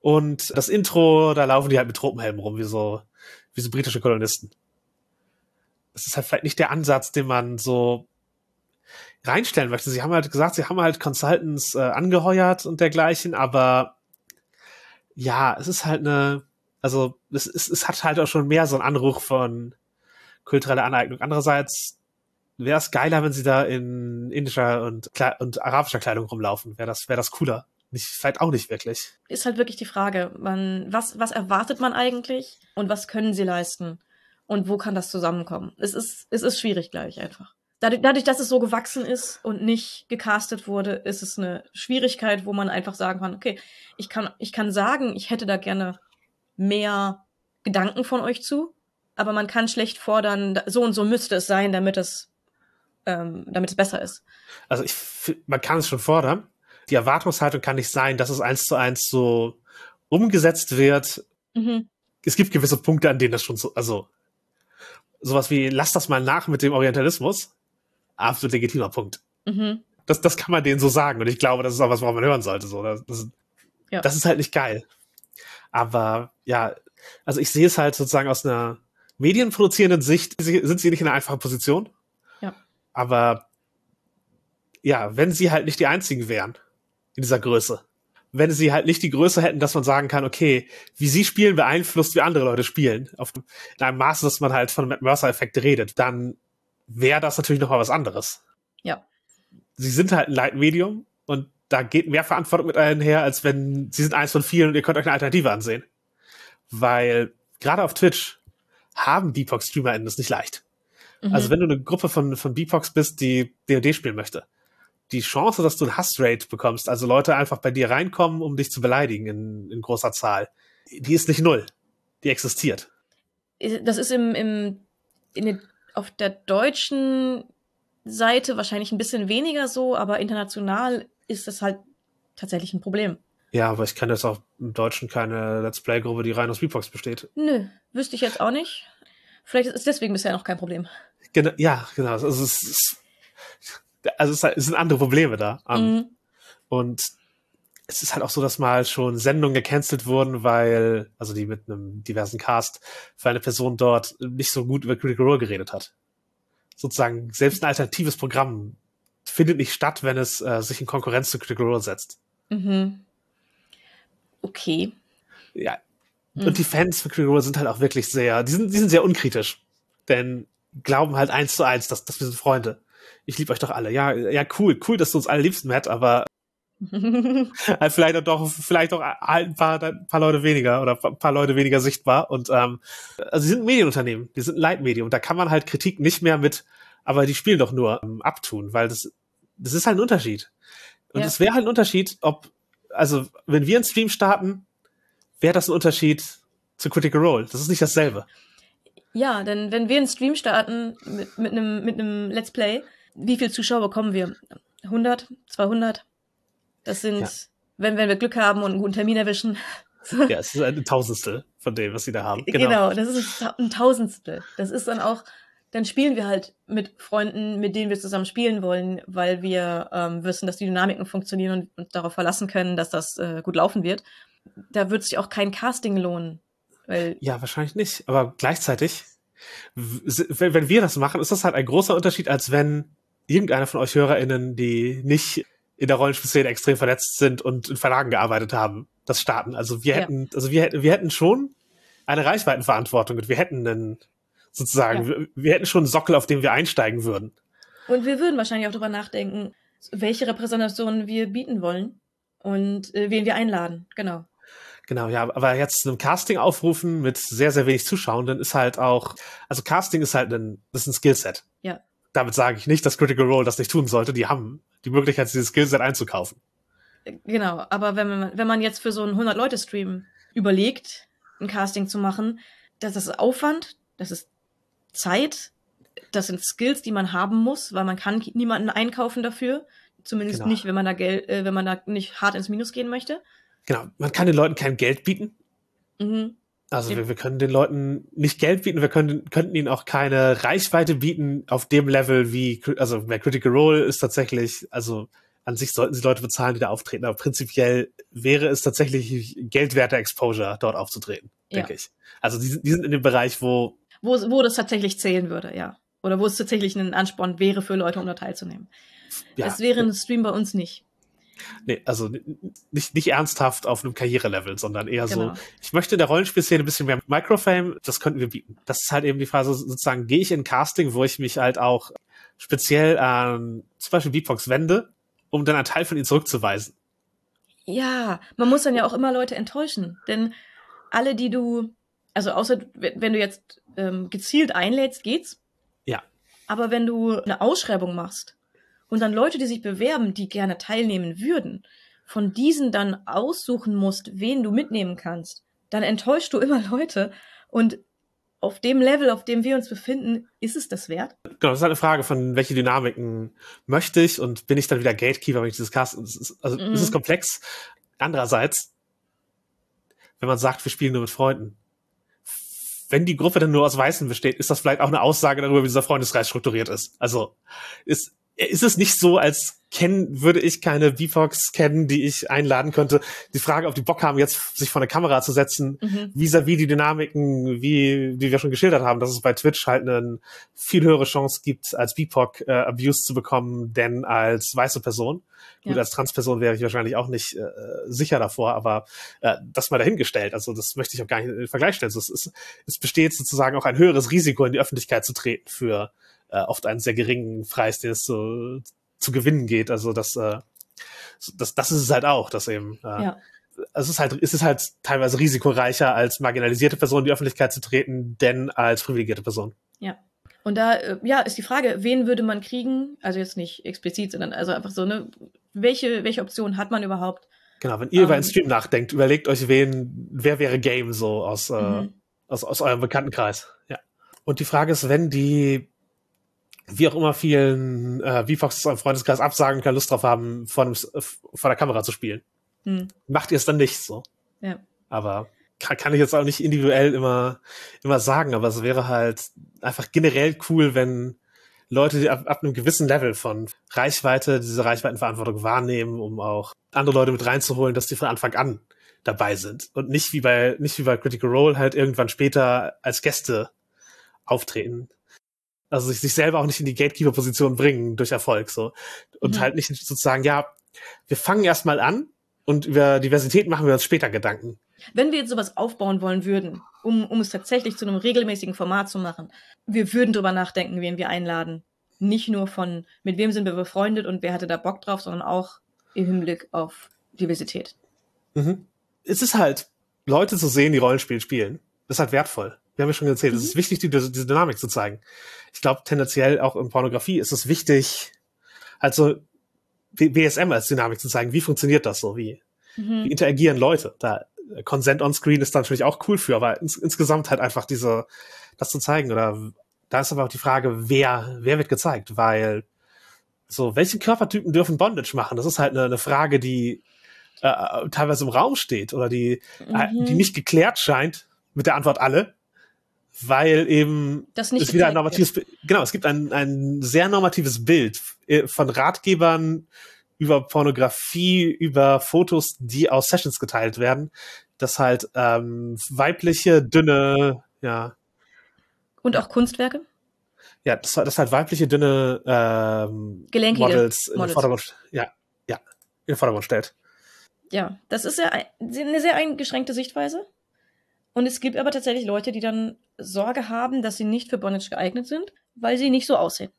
Und das Intro, da laufen die halt mit Tropenhelmen rum, wie so, wie so britische Kolonisten das ist halt vielleicht nicht der Ansatz, den man so reinstellen möchte. Sie haben halt gesagt, sie haben halt Consultants äh, angeheuert und dergleichen, aber ja, es ist halt eine, also es, es, es hat halt auch schon mehr so einen Anruch von kultureller Aneignung. Andererseits wäre es geiler, wenn sie da in indischer und, und arabischer Kleidung rumlaufen. Wäre das, wäre das cooler. Nicht, vielleicht auch nicht wirklich. Ist halt wirklich die Frage, man, was, was erwartet man eigentlich und was können sie leisten? und wo kann das zusammenkommen? Es ist, es ist schwierig, glaube ich, einfach. Dadurch, dadurch, dass es so gewachsen ist und nicht gecastet wurde, ist es eine Schwierigkeit, wo man einfach sagen kann, okay, ich kann, ich kann sagen, ich hätte da gerne mehr Gedanken von euch zu, aber man kann schlecht fordern, so und so müsste es sein, damit es, ähm, damit es besser ist. Also ich, man kann es schon fordern. Die Erwartungshaltung kann nicht sein, dass es eins zu eins so umgesetzt wird. Mhm. Es gibt gewisse Punkte, an denen das schon so, also sowas wie, lass das mal nach mit dem Orientalismus. Absolut legitimer Punkt. Mhm. Das, das kann man denen so sagen. Und ich glaube, das ist auch was, worauf man hören sollte. So, das, das, ja. das ist halt nicht geil. Aber ja, also ich sehe es halt sozusagen aus einer medienproduzierenden Sicht, sind sie nicht in einer einfachen Position. Ja. Aber ja, wenn sie halt nicht die einzigen wären in dieser Größe, wenn sie halt nicht die Größe hätten, dass man sagen kann, okay, wie sie spielen beeinflusst, wie andere Leute spielen, auf, in einem Maße, dass man halt von Matt Mercer-Effekt redet, dann wäre das natürlich noch mal was anderes. Ja. Sie sind halt ein Leitmedium und da geht mehr Verantwortung mit einher, als wenn sie sind eins von vielen und ihr könnt euch eine Alternative ansehen. Weil gerade auf Twitch haben BeatBox-StreamerInnen es nicht leicht. Mhm. Also wenn du eine Gruppe von, von BeatBox bist, die DoD spielen möchte, die Chance, dass du ein Hassrate bekommst, also Leute einfach bei dir reinkommen, um dich zu beleidigen in, in großer Zahl, die ist nicht null. Die existiert. Das ist im, im, in den auf der deutschen Seite wahrscheinlich ein bisschen weniger so, aber international ist das halt tatsächlich ein Problem. Ja, aber ich kenne jetzt auch im Deutschen keine Let's Play-Gruppe, die rein aus Beatbox besteht. Nö, wüsste ich jetzt auch nicht. Vielleicht ist deswegen bisher noch kein Problem. Genau, ja, genau. Also es, ist, also es, es sind andere Probleme da. Mhm. Und es ist halt auch so, dass mal schon Sendungen gecancelt wurden, weil, also die mit einem diversen Cast, weil eine Person dort nicht so gut über Critical Role geredet hat. Sozusagen, selbst ein alternatives Programm findet nicht statt, wenn es äh, sich in Konkurrenz zu Critical Role setzt. Mhm. Okay. Ja. Mhm. Und die Fans von Critical Role sind halt auch wirklich sehr, die sind, die sind sehr unkritisch. Denn glauben halt eins zu eins, dass, dass wir sind Freunde. Ich liebe euch doch alle. Ja, ja, cool, cool, dass du uns alle liebst, Matt, aber [LAUGHS] halt vielleicht doch, vielleicht doch ein paar, ein paar Leute weniger oder ein paar Leute weniger sichtbar. Und ähm, also sie sind ein Medienunternehmen, die sind ein Leitmedium. Da kann man halt Kritik nicht mehr mit, aber die spielen doch nur ähm, abtun, weil das, das ist halt ein Unterschied. Und es ja. wäre halt ein Unterschied, ob, also wenn wir einen Stream starten, wäre das ein Unterschied zu Critical Role. Das ist nicht dasselbe. Ja, denn wenn wir einen Stream starten mit, mit, einem, mit einem Let's Play, wie viele Zuschauer bekommen wir? 100? 200? Das sind, ja. wenn, wenn wir Glück haben und einen guten Termin erwischen. [LAUGHS] ja, es ist ein Tausendstel von dem, was sie da haben. Genau. genau, das ist ein Tausendstel. Das ist dann auch, dann spielen wir halt mit Freunden, mit denen wir zusammen spielen wollen, weil wir ähm, wissen, dass die Dynamiken funktionieren und uns darauf verlassen können, dass das äh, gut laufen wird. Da wird sich auch kein Casting lohnen. Weil ja, wahrscheinlich nicht. Aber gleichzeitig, wenn wir das machen, ist das halt ein großer Unterschied, als wenn irgendeiner von euch HörerInnen, die nicht in der Rollenspielszene extrem verletzt sind und in Verlagen gearbeitet haben, das starten. Also wir hätten, ja. also wir hätten, wir hätten schon eine Reichweitenverantwortung und wir hätten einen, sozusagen, ja. wir, wir, hätten schon einen Sockel, auf dem wir einsteigen würden. Und wir würden wahrscheinlich auch darüber nachdenken, welche Repräsentation wir bieten wollen und äh, wen wir einladen. Genau. Genau, ja, aber jetzt einem Casting aufrufen mit sehr, sehr wenig Zuschauenden ist halt auch, also Casting ist halt ein, das ist ein Skillset. Ja. Damit sage ich nicht, dass Critical Role das nicht tun sollte. Die haben die Möglichkeit, dieses Skillset einzukaufen. Genau, aber wenn man, wenn man jetzt für so einen 100-Leute-Stream überlegt, ein Casting zu machen, das ist Aufwand, das ist Zeit, das sind Skills, die man haben muss, weil man kann niemanden einkaufen dafür. Zumindest genau. nicht, wenn man da Geld, äh, wenn man da nicht hart ins Minus gehen möchte. Genau, man kann den Leuten kein Geld bieten. Mhm. Also wir, wir, können den Leuten nicht Geld bieten, wir können, könnten ihnen auch keine Reichweite bieten auf dem Level wie, also der Critical Role ist tatsächlich, also an sich sollten sie Leute bezahlen, die da auftreten, aber prinzipiell wäre es tatsächlich geldwerter Exposure, dort aufzutreten, ja. denke ich. Also die, die sind in dem Bereich, wo, wo wo das tatsächlich zählen würde, ja. Oder wo es tatsächlich ein Ansporn wäre für Leute, um da teilzunehmen. Ja. Das wäre ein Stream bei uns nicht. Nee, also nicht, nicht ernsthaft auf einem Karrierelevel, sondern eher genau. so, ich möchte in der Rollenspielszene ein bisschen mehr Microfame, das könnten wir bieten. Das ist halt eben die Phase, sozusagen, gehe ich in Casting, wo ich mich halt auch speziell an zum Beispiel Beatbox wende, um dann einen Teil von ihnen zurückzuweisen. Ja, man muss dann ja auch immer Leute enttäuschen, denn alle, die du, also außer wenn du jetzt ähm, gezielt einlädst, geht's. Ja. Aber wenn du eine Ausschreibung machst, und dann Leute, die sich bewerben, die gerne teilnehmen würden, von diesen dann aussuchen musst, wen du mitnehmen kannst, dann enttäuschst du immer [LAUGHS] Leute und auf dem Level, auf dem wir uns befinden, ist es das wert? Genau, das ist halt eine Frage von, welche Dynamiken möchte ich und bin ich dann wieder Gatekeeper, wenn ich dieses Cast, also mhm. es ist komplex. Andererseits, wenn man sagt, wir spielen nur mit Freunden, wenn die Gruppe dann nur aus Weißen besteht, ist das vielleicht auch eine Aussage darüber, wie dieser Freundeskreis strukturiert ist. Also, ist, ist es nicht so, als kennen, würde ich keine VFox kennen, die ich einladen könnte. Die Frage, ob die Bock haben, jetzt sich vor eine Kamera zu setzen, mhm. vis-à-vis die Dynamiken, wie, wie wir schon geschildert haben, dass es bei Twitch halt eine viel höhere Chance gibt, als BIPOC äh, Abuse zu bekommen, denn als weiße Person. Gut, ja. als Transperson wäre ich wahrscheinlich auch nicht äh, sicher davor, aber äh, das mal dahingestellt. Also das möchte ich auch gar nicht in den Vergleich stellen. Also es, ist, es besteht sozusagen auch ein höheres Risiko, in die Öffentlichkeit zu treten für äh, oft einen sehr geringen Preis, den es so zu gewinnen geht. Also das, äh, das, das ist es halt auch, dass eben äh, ja. es ist halt, es ist halt teilweise risikoreicher, als marginalisierte Person in die Öffentlichkeit zu treten, denn als privilegierte Person. Ja. Und da, äh, ja, ist die Frage, wen würde man kriegen? Also jetzt nicht explizit, sondern also einfach so, ne, welche, welche Option hat man überhaupt? Genau, wenn ihr um, über einen ähm, Stream nachdenkt, überlegt euch, wen, wer wäre Game so aus, äh, mhm. aus, aus eurem Bekanntenkreis. Ja. Und die Frage ist, wenn die wie auch immer vielen äh, VFox im Freundeskreis absagen, keine Lust drauf haben, vor, einem, vor der Kamera zu spielen. Hm. Macht ihr es dann nicht so. Ja. Aber kann, kann ich jetzt auch nicht individuell immer, immer sagen, aber es wäre halt einfach generell cool, wenn Leute, die ab, ab einem gewissen Level von Reichweite diese Reichweitenverantwortung wahrnehmen, um auch andere Leute mit reinzuholen, dass die von Anfang an dabei sind und nicht wie bei nicht wie bei Critical Role halt irgendwann später als Gäste auftreten. Also sich, sich selber auch nicht in die Gatekeeper-Position bringen durch Erfolg so und mhm. halt nicht sozusagen ja, wir fangen erstmal an und über Diversität machen wir uns später Gedanken. Wenn wir jetzt sowas aufbauen wollen würden, um, um es tatsächlich zu einem regelmäßigen Format zu machen, wir würden drüber nachdenken, wen wir einladen. Nicht nur von, mit wem sind wir befreundet und wer hatte da Bock drauf, sondern auch im Hinblick auf Diversität. Mhm. Es ist halt, Leute zu sehen, die Rollenspiel spielen, das ist halt wertvoll. Wir haben ja schon erzählt, mhm. es ist wichtig, die, diese Dynamik zu zeigen. Ich glaube, tendenziell auch in Pornografie ist es wichtig, also BSM als Dynamik zu zeigen. Wie funktioniert das so? Wie, mhm. wie interagieren Leute? Da Consent on Screen ist da natürlich auch cool für, aber ins, insgesamt halt einfach diese, das zu zeigen. Oder da ist aber auch die Frage, wer, wer wird gezeigt? Weil so, welche Körpertypen dürfen Bondage machen? Das ist halt eine, eine Frage, die äh, teilweise im Raum steht oder die, äh, mhm. die nicht geklärt scheint mit der Antwort alle, weil eben das nicht ist wieder ein normatives, wird. genau, es gibt ein, ein sehr normatives Bild äh, von Ratgebern über Pornografie, über Fotos, die aus Sessions geteilt werden, dass halt ähm, weibliche, dünne, ja. Und auch Kunstwerke? Ja, das, das halt weibliche, dünne ähm, Gelenkige Models, in Models. Den Vordergrund, ja, ja, in den Vordergrund stellt. Ja, das ist ja eine sehr eingeschränkte Sichtweise. Und es gibt aber tatsächlich Leute, die dann Sorge haben, dass sie nicht für Bondage geeignet sind, weil sie nicht so aussehen.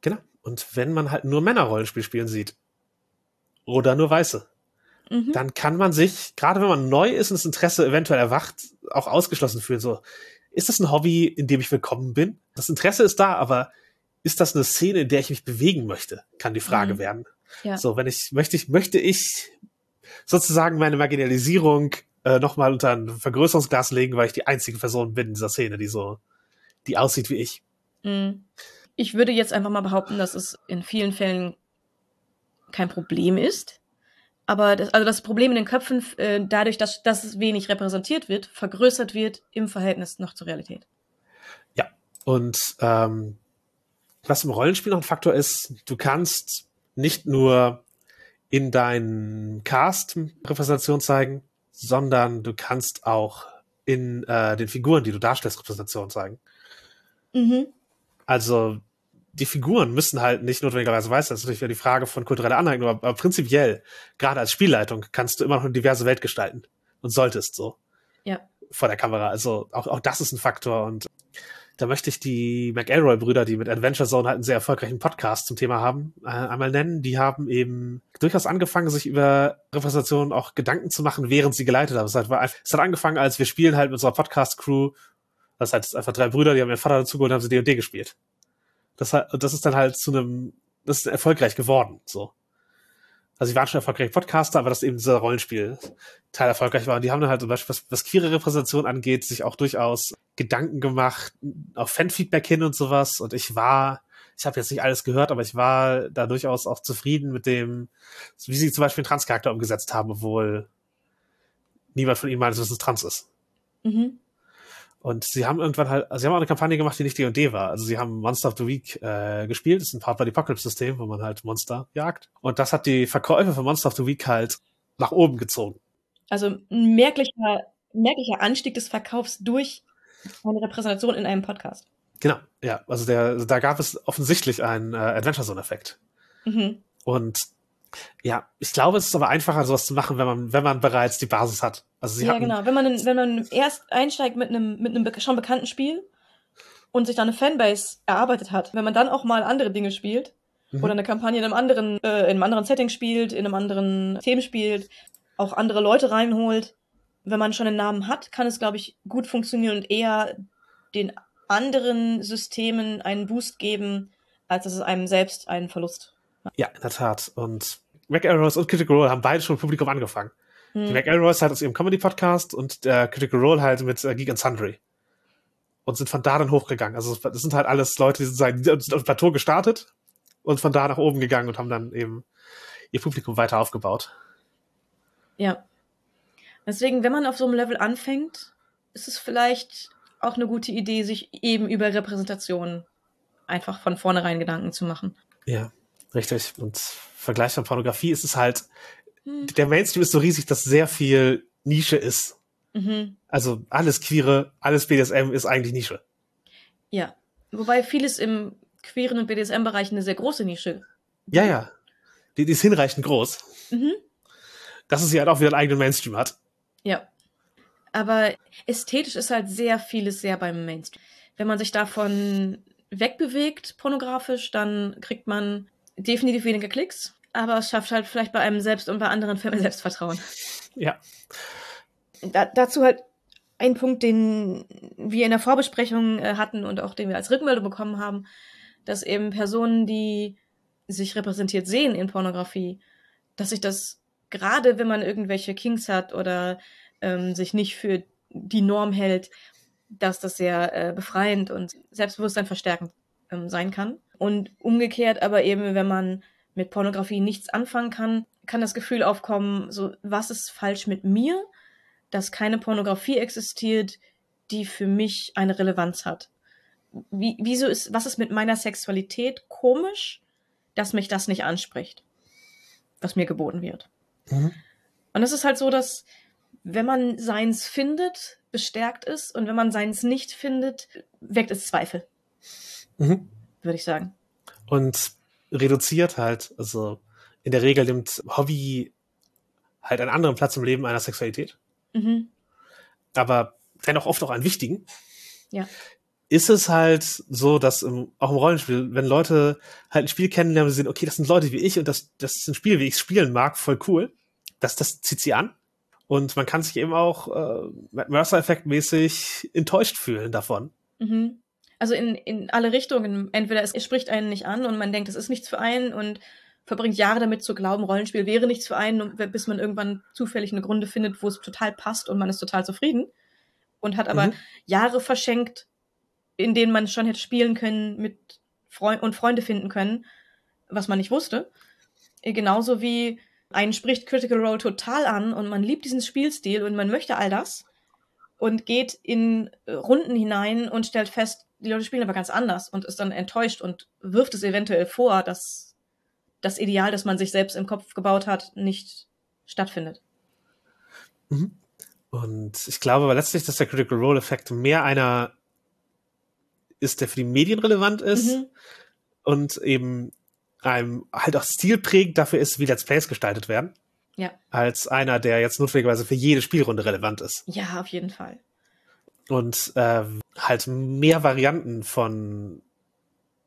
Genau. Und wenn man halt nur Männerrollenspiel spielen sieht oder nur Weiße, mhm. dann kann man sich, gerade wenn man neu ist und das Interesse eventuell erwacht, auch ausgeschlossen fühlen. So, ist das ein Hobby, in dem ich willkommen bin? Das Interesse ist da, aber ist das eine Szene, in der ich mich bewegen möchte? Kann die Frage mhm. werden. Ja. So, wenn ich möchte, ich möchte ich sozusagen meine Marginalisierung äh, nochmal unter ein Vergrößerungsglas legen, weil ich die einzige Person bin in dieser Szene, die so, die aussieht wie ich. Mhm. Ich würde jetzt einfach mal behaupten, dass es in vielen Fällen kein Problem ist. Aber das, also das Problem in den Köpfen, äh, dadurch, dass, dass es wenig repräsentiert wird, vergrößert wird im Verhältnis noch zur Realität. Ja, und ähm, was im Rollenspiel noch ein Faktor ist, du kannst nicht nur in deinen Cast Repräsentation zeigen, sondern du kannst auch in äh, den Figuren, die du darstellst, Repräsentation zeigen. Mhm. Also die Figuren müssen halt nicht notwendigerweise weiß, das ist natürlich wieder die Frage von kultureller Aneignung, aber, aber prinzipiell, gerade als Spielleitung, kannst du immer noch eine diverse Welt gestalten und solltest so. Ja. Vor der Kamera. Also auch, auch das ist ein Faktor und da möchte ich die McElroy-Brüder, die mit Adventure Zone halt einen sehr erfolgreichen Podcast zum Thema haben, äh, einmal nennen. Die haben eben durchaus angefangen, sich über Repräsentation auch Gedanken zu machen, während sie geleitet haben. Es hat, es hat angefangen, als wir spielen halt mit unserer Podcast-Crew. Das heißt, einfach drei Brüder, die haben ihren Vater dazu geholt und haben sie D&D gespielt. Das, das ist dann halt zu einem, das ist erfolgreich geworden, so. Also sie waren schon erfolgreiche Podcaster, aber dass eben dieser Rollenspiel-Teil erfolgreich war. Und die haben dann halt zum Beispiel, was, was queere Repräsentation angeht, sich auch durchaus Gedanken gemacht, auch Fanfeedback hin und sowas. Und ich war, ich habe jetzt nicht alles gehört, aber ich war da durchaus auch zufrieden mit dem, wie sie zum Beispiel einen Transcharakter umgesetzt haben, obwohl niemand von ihnen meines Wissens trans ist. Mhm. Und sie haben irgendwann halt, also sie haben auch eine Kampagne gemacht, die nicht D&D war. Also sie haben Monster of the Week äh, gespielt. Das ist ein Part by the Apocalypse-System, wo man halt Monster jagt. Und das hat die Verkäufe von Monster of the Week halt nach oben gezogen. Also ein merklicher, merklicher Anstieg des Verkaufs durch eine Repräsentation in einem Podcast. Genau, ja. Also der, da gab es offensichtlich einen äh, Adventure Zone-Effekt. Mhm. Und ja, ich glaube, es ist aber einfacher, sowas zu machen, wenn man, wenn man bereits die Basis hat. Also sie ja, hatten, genau. Wenn man, wenn man erst einsteigt mit einem, mit einem schon bekannten Spiel und sich dann eine Fanbase erarbeitet hat, wenn man dann auch mal andere Dinge spielt mhm. oder eine Kampagne in einem anderen, äh, in einem anderen Setting spielt, in einem anderen Thema spielt, auch andere Leute reinholt, wenn man schon einen Namen hat, kann es, glaube ich, gut funktionieren und eher den anderen Systemen einen Boost geben, als dass es einem selbst einen Verlust ja, in der Tat. Und McElroys und Critical Role haben beide schon mit Publikum angefangen. Hm. Die McElroys halt aus ihrem Comedy-Podcast und der Critical Role halt mit äh, Geek and Sundry. und sind von da dann hochgegangen. Also das sind halt alles Leute, die sind, die sind auf dem Plateau gestartet und von da nach oben gegangen und haben dann eben ihr Publikum weiter aufgebaut. Ja. Deswegen, wenn man auf so einem Level anfängt, ist es vielleicht auch eine gute Idee, sich eben über Repräsentation einfach von vornherein Gedanken zu machen. Ja, richtig. Und Vergleich von Pornografie ist es halt, hm. der Mainstream ist so riesig, dass sehr viel Nische ist. Mhm. Also alles Queere, alles BDSM ist eigentlich Nische. Ja. Wobei vieles im queeren und BDSM-Bereich eine sehr große Nische. Ja, ja. Die, die ist hinreichend groß. Mhm. Dass es ja halt auch wieder einen eigenen Mainstream hat. Ja. Aber ästhetisch ist halt sehr vieles sehr beim Mainstream. Wenn man sich davon wegbewegt, pornografisch, dann kriegt man definitiv weniger Klicks. Aber es schafft halt vielleicht bei einem selbst und bei anderen Firmen Selbstvertrauen. Ja. Da, dazu halt ein Punkt, den wir in der Vorbesprechung äh, hatten und auch den wir als Rückmeldung bekommen haben, dass eben Personen, die sich repräsentiert sehen in Pornografie, dass sich das gerade, wenn man irgendwelche Kings hat oder ähm, sich nicht für die Norm hält, dass das sehr äh, befreiend und Selbstbewusstsein verstärkend ähm, sein kann. Und umgekehrt aber eben, wenn man mit Pornografie nichts anfangen kann, kann das Gefühl aufkommen, so, was ist falsch mit mir, dass keine Pornografie existiert, die für mich eine Relevanz hat. Wie, wieso ist, was ist mit meiner Sexualität komisch, dass mich das nicht anspricht, was mir geboten wird? Mhm. Und es ist halt so, dass wenn man seins findet, bestärkt ist und wenn man seins nicht findet, weckt es Zweifel. Mhm. Würde ich sagen. Und reduziert halt, also in der Regel nimmt Hobby halt einen anderen Platz im Leben einer Sexualität. Mhm. Aber dennoch oft auch einen wichtigen. Ja. Ist es halt so, dass im, auch im Rollenspiel, wenn Leute halt ein Spiel kennenlernen und sehen, okay, das sind Leute wie ich und das, das ist ein Spiel, wie ich es spielen mag, voll cool, das, das zieht sie an. Und man kann sich eben auch äh, Mercer-Effekt-mäßig enttäuscht fühlen davon. Mhm. Also in, in alle Richtungen. Entweder es, spricht einen nicht an und man denkt, es ist nichts für einen und verbringt Jahre damit zu glauben, Rollenspiel wäre nichts für einen, bis man irgendwann zufällig eine Grunde findet, wo es total passt und man ist total zufrieden. Und hat aber mhm. Jahre verschenkt, in denen man schon hätte spielen können mit Freund und Freunde finden können, was man nicht wusste. Genauso wie einen spricht Critical Role total an und man liebt diesen Spielstil und man möchte all das und geht in Runden hinein und stellt fest, die Leute spielen aber ganz anders und ist dann enttäuscht und wirft es eventuell vor, dass das Ideal, das man sich selbst im Kopf gebaut hat, nicht stattfindet. Mhm. Und ich glaube aber letztlich, dass der Critical Role Effekt mehr einer ist, der für die Medien relevant ist mhm. und eben einem halt auch stilprägend dafür ist, wie Let's Plays gestaltet werden. Ja. Als einer, der jetzt notwendigerweise für jede Spielrunde relevant ist. Ja, auf jeden Fall. Und äh, halt mehr Varianten von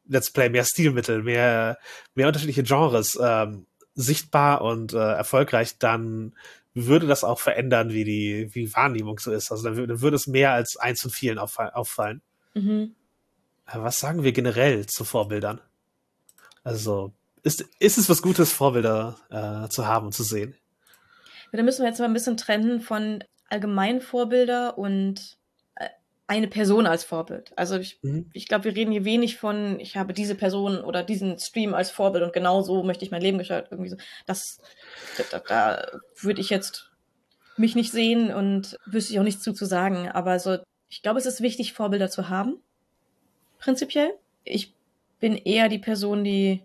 Let's Play, mehr Stilmittel, mehr, mehr unterschiedliche Genres ähm, sichtbar und äh, erfolgreich, dann würde das auch verändern, wie die wie Wahrnehmung so ist. Also dann, würde, dann würde es mehr als eins von vielen auffallen. Mhm. Was sagen wir generell zu Vorbildern? Also ist, ist es was Gutes, Vorbilder äh, zu haben und zu sehen? Ja, da müssen wir jetzt mal ein bisschen trennen von allgemeinen Vorbilder und eine Person als Vorbild. Also ich, mhm. ich glaube, wir reden hier wenig von, ich habe diese Person oder diesen Stream als Vorbild und genau so möchte ich mein Leben gestalten. Irgendwie so. Das, da, da würde ich jetzt mich nicht sehen und wüsste ich auch nichts zu, zu sagen. Aber so, ich glaube, es ist wichtig, Vorbilder zu haben. Prinzipiell. Ich bin eher die Person, die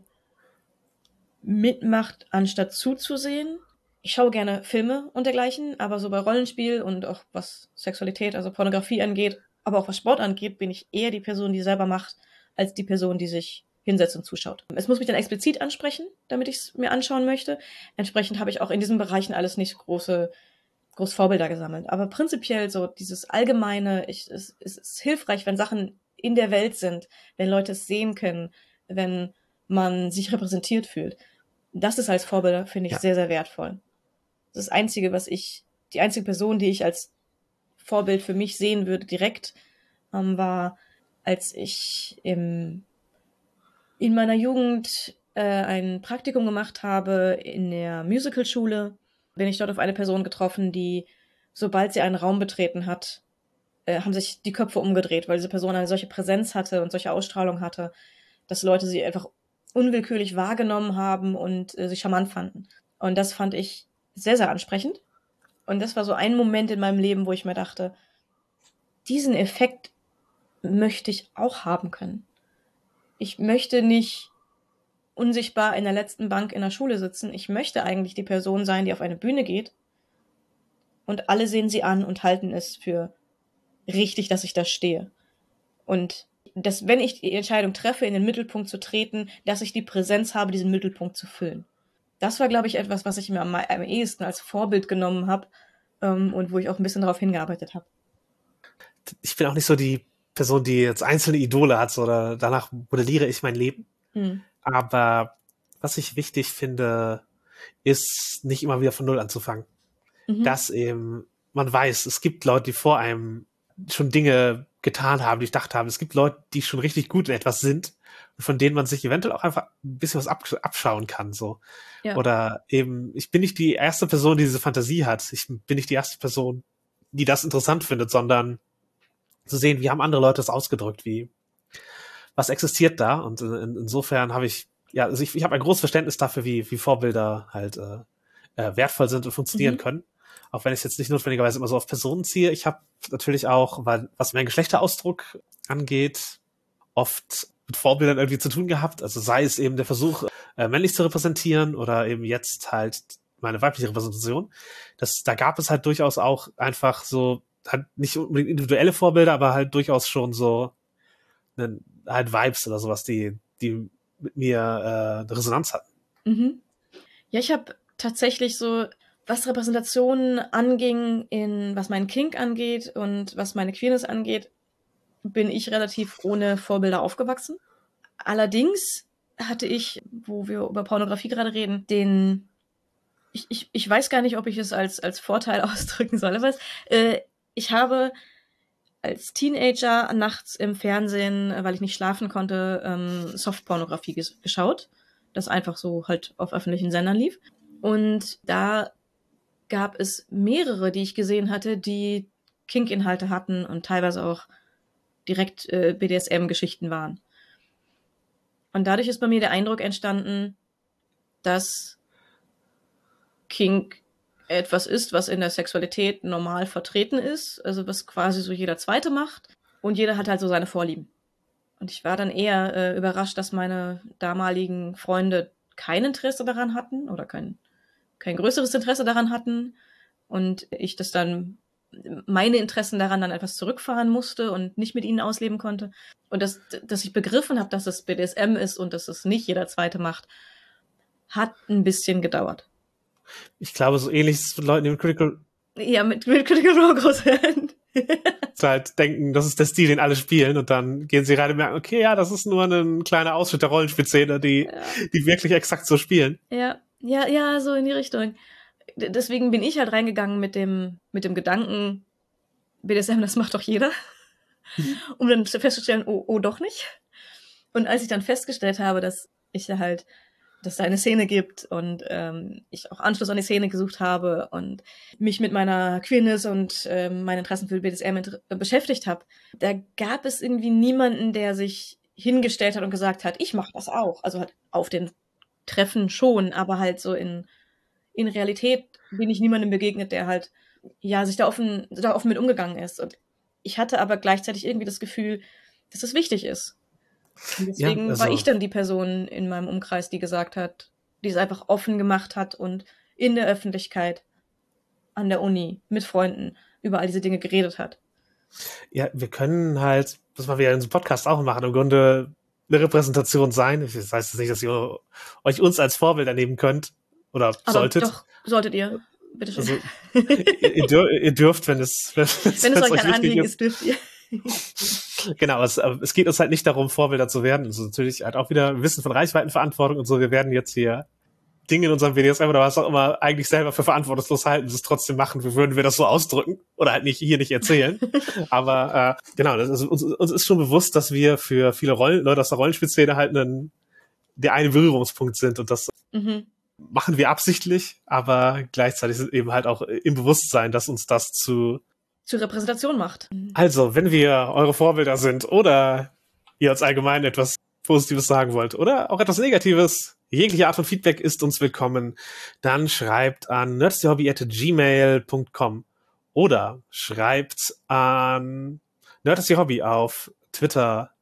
mitmacht, anstatt zuzusehen. Ich schaue gerne Filme und dergleichen, aber so bei Rollenspiel und auch was Sexualität, also Pornografie angeht, aber auch was Sport angeht, bin ich eher die Person, die selber macht, als die Person, die sich hinsetzt und zuschaut. Es muss mich dann explizit ansprechen, damit ich es mir anschauen möchte. Entsprechend habe ich auch in diesen Bereichen alles nicht große groß Vorbilder gesammelt. Aber prinzipiell so dieses allgemeine, ich, es, es ist hilfreich, wenn Sachen in der Welt sind, wenn Leute es sehen können, wenn man sich repräsentiert fühlt. Das ist als Vorbild, finde ich, ja. sehr, sehr wertvoll. Das Einzige, was ich, die einzige Person, die ich als Vorbild für mich sehen würde, direkt, ähm, war, als ich im, in meiner Jugend äh, ein Praktikum gemacht habe in der Musicalschule, bin ich dort auf eine Person getroffen, die, sobald sie einen Raum betreten hat, äh, haben sich die Köpfe umgedreht, weil diese Person eine solche Präsenz hatte und solche Ausstrahlung hatte, dass Leute sie einfach unwillkürlich wahrgenommen haben und äh, sie charmant fanden. Und das fand ich sehr, sehr ansprechend. Und das war so ein Moment in meinem Leben, wo ich mir dachte, diesen Effekt möchte ich auch haben können. Ich möchte nicht unsichtbar in der letzten Bank in der Schule sitzen. Ich möchte eigentlich die Person sein, die auf eine Bühne geht und alle sehen sie an und halten es für richtig, dass ich da stehe. Und dass, wenn ich die Entscheidung treffe, in den Mittelpunkt zu treten, dass ich die Präsenz habe, diesen Mittelpunkt zu füllen. Das war, glaube ich, etwas, was ich mir am, am ehesten als Vorbild genommen habe ähm, und wo ich auch ein bisschen darauf hingearbeitet habe. Ich bin auch nicht so die Person, die jetzt einzelne Idole hat, oder danach modelliere ich mein Leben. Hm. Aber was ich wichtig finde, ist nicht immer wieder von Null anzufangen. Mhm. Dass eben man weiß, es gibt Leute, die vor einem schon Dinge getan haben, die ich dachte haben. Es gibt Leute, die schon richtig gut in etwas sind von denen man sich eventuell auch einfach ein bisschen was abschauen kann, so. Ja. Oder eben, ich bin nicht die erste Person, die diese Fantasie hat. Ich bin nicht die erste Person, die das interessant findet, sondern zu sehen, wie haben andere Leute das ausgedrückt, wie, was existiert da? Und in, insofern habe ich, ja, also ich, ich habe ein großes Verständnis dafür, wie, wie Vorbilder halt äh, äh, wertvoll sind und funktionieren mhm. können auch wenn ich jetzt nicht notwendigerweise immer so auf Personen ziehe. Ich habe natürlich auch, weil, was meinen Geschlechterausdruck angeht, oft mit Vorbildern irgendwie zu tun gehabt. Also sei es eben der Versuch, äh, männlich zu repräsentieren oder eben jetzt halt meine weibliche Repräsentation. Das, da gab es halt durchaus auch einfach so, halt nicht unbedingt individuelle Vorbilder, aber halt durchaus schon so ne, halt Vibes oder sowas, die, die mit mir äh, Resonanz hatten. Mhm. Ja, ich habe tatsächlich so was Repräsentationen anging, in was mein Kink angeht und was meine Queerness angeht, bin ich relativ ohne Vorbilder aufgewachsen. Allerdings hatte ich, wo wir über Pornografie gerade reden, den ich, ich, ich weiß gar nicht, ob ich es als, als Vorteil [LAUGHS] ausdrücken soll, aber äh, ich habe als Teenager nachts im Fernsehen, weil ich nicht schlafen konnte, ähm, Softpornografie ges geschaut, das einfach so halt auf öffentlichen Sendern lief. Und da gab es mehrere, die ich gesehen hatte, die Kink-Inhalte hatten und teilweise auch direkt äh, BDSM-Geschichten waren. Und dadurch ist bei mir der Eindruck entstanden, dass Kink etwas ist, was in der Sexualität normal vertreten ist, also was quasi so jeder Zweite macht. Und jeder hat halt so seine Vorlieben. Und ich war dann eher äh, überrascht, dass meine damaligen Freunde kein Interesse daran hatten oder kein kein größeres Interesse daran hatten und ich das dann meine Interessen daran dann etwas zurückfahren musste und nicht mit ihnen ausleben konnte. Und dass, dass ich begriffen habe, dass es BDSM ist und dass es nicht jeder Zweite macht, hat ein bisschen gedauert. Ich glaube, so ähnlich ist es mit Leuten, mit Critical... Ja, mit, mit Critical Role groß [LAUGHS] halt denken, das ist der Stil, den alle spielen und dann gehen sie rein und merken, okay, ja, das ist nur ein kleiner Ausschnitt der Rollenspielszene, die, ja. die wirklich exakt so spielen. Ja, ja, ja, so in die Richtung. Deswegen bin ich halt reingegangen mit dem, mit dem Gedanken, BDSM, das macht doch jeder. Mhm. um dann festzustellen, oh, oh, doch nicht. Und als ich dann festgestellt habe, dass ich da halt, dass da eine Szene gibt und ähm, ich auch Anschluss an die Szene gesucht habe und mich mit meiner Queerness und ähm, meinen Interessen für BDSM beschäftigt habe, da gab es irgendwie niemanden, der sich hingestellt hat und gesagt hat, ich mache das auch. Also halt auf den Treffen schon, aber halt so in, in Realität bin ich niemandem begegnet, der halt, ja, sich da offen, da offen mit umgegangen ist. Und ich hatte aber gleichzeitig irgendwie das Gefühl, dass es wichtig ist. Und deswegen ja, also war ich dann die Person in meinem Umkreis, die gesagt hat, die es einfach offen gemacht hat und in der Öffentlichkeit, an der Uni, mit Freunden über all diese Dinge geredet hat. Ja, wir können halt, das machen wir ja in diesem Podcast auch machen, im Grunde eine Repräsentation sein. Das heißt nicht, dass ihr euch uns als Vorbild ernehmen könnt oder Aber solltet. Doch, solltet ihr. Bitte schön. Also, [LAUGHS] ihr, dür ihr, dürft, wenn es, wenn, es, wenn es euch ein Anliegen ist, dürft ihr. genau, es, es geht uns halt nicht darum, Vorbilder zu werden. Also natürlich halt auch wieder Wissen von Reichweitenverantwortung und so. Wir werden jetzt hier Dinge in unserem BDSM oder was auch immer eigentlich selber für verantwortungslos halten, es trotzdem machen, wie würden wir das so ausdrücken oder halt nicht hier nicht erzählen. [LAUGHS] Aber äh, genau, das ist, uns, uns ist schon bewusst, dass wir für viele Rollen, Leute aus der Rollenspielszene halt einen, der eine Berührungspunkt sind und das mhm. Machen wir absichtlich, aber gleichzeitig ist eben halt auch im Bewusstsein, dass uns das zu zur Repräsentation macht. Also, wenn wir eure Vorbilder sind oder ihr uns allgemein etwas Positives sagen wollt oder auch etwas Negatives, jegliche Art von Feedback ist uns willkommen, dann schreibt an nerdsthehobby.gmail.com oder schreibt an Hobby auf Twitter,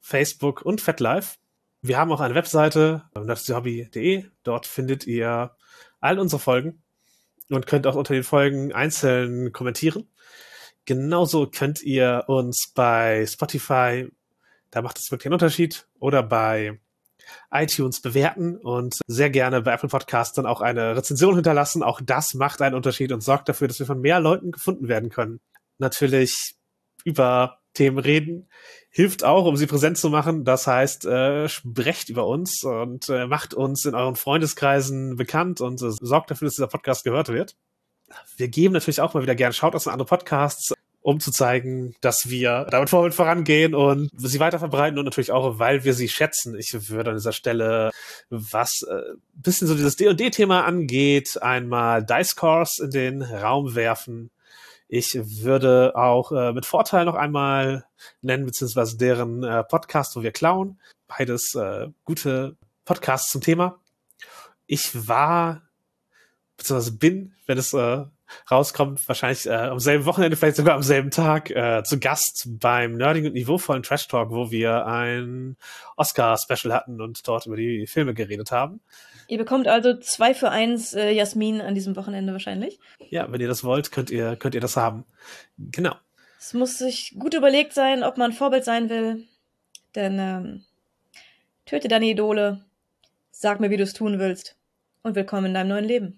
Facebook und FetLife. Wir haben auch eine Webseite, nerdsthehobby.de. Dort findet ihr all unsere Folgen und könnt auch unter den Folgen einzeln kommentieren. Genauso könnt ihr uns bei Spotify, da macht es wirklich einen Unterschied, oder bei iTunes bewerten und sehr gerne bei Apple Podcasts dann auch eine Rezension hinterlassen. Auch das macht einen Unterschied und sorgt dafür, dass wir von mehr Leuten gefunden werden können. Natürlich über Themen reden hilft auch, um sie präsent zu machen. Das heißt, äh, sprecht über uns und äh, macht uns in euren Freundeskreisen bekannt und äh, sorgt dafür, dass dieser Podcast gehört wird. Wir geben natürlich auch mal wieder gerne Shoutouts an andere Podcasts, um zu zeigen, dass wir damit vorwärts vorangehen und sie weiter verbreiten und natürlich auch, weil wir sie schätzen. Ich würde an dieser Stelle, was äh, bisschen so dieses D&D-Thema angeht, einmal Dice Course in den Raum werfen ich würde auch äh, mit Vorteil noch einmal nennen, beziehungsweise deren äh, Podcast, wo wir klauen. Beides äh, gute Podcasts zum Thema. Ich war, beziehungsweise bin, wenn es äh, rauskommt, wahrscheinlich äh, am selben Wochenende, vielleicht sogar am selben Tag, äh, zu Gast beim nerdigen und niveauvollen Trash Talk, wo wir ein Oscar-Special hatten und dort über die Filme geredet haben. Ihr bekommt also zwei für eins äh, Jasmin an diesem Wochenende wahrscheinlich. Ja, wenn ihr das wollt, könnt ihr, könnt ihr das haben. Genau. Es muss sich gut überlegt sein, ob man Vorbild sein will. Denn ähm, töte deine Idole, sag mir, wie du es tun willst und willkommen in deinem neuen Leben.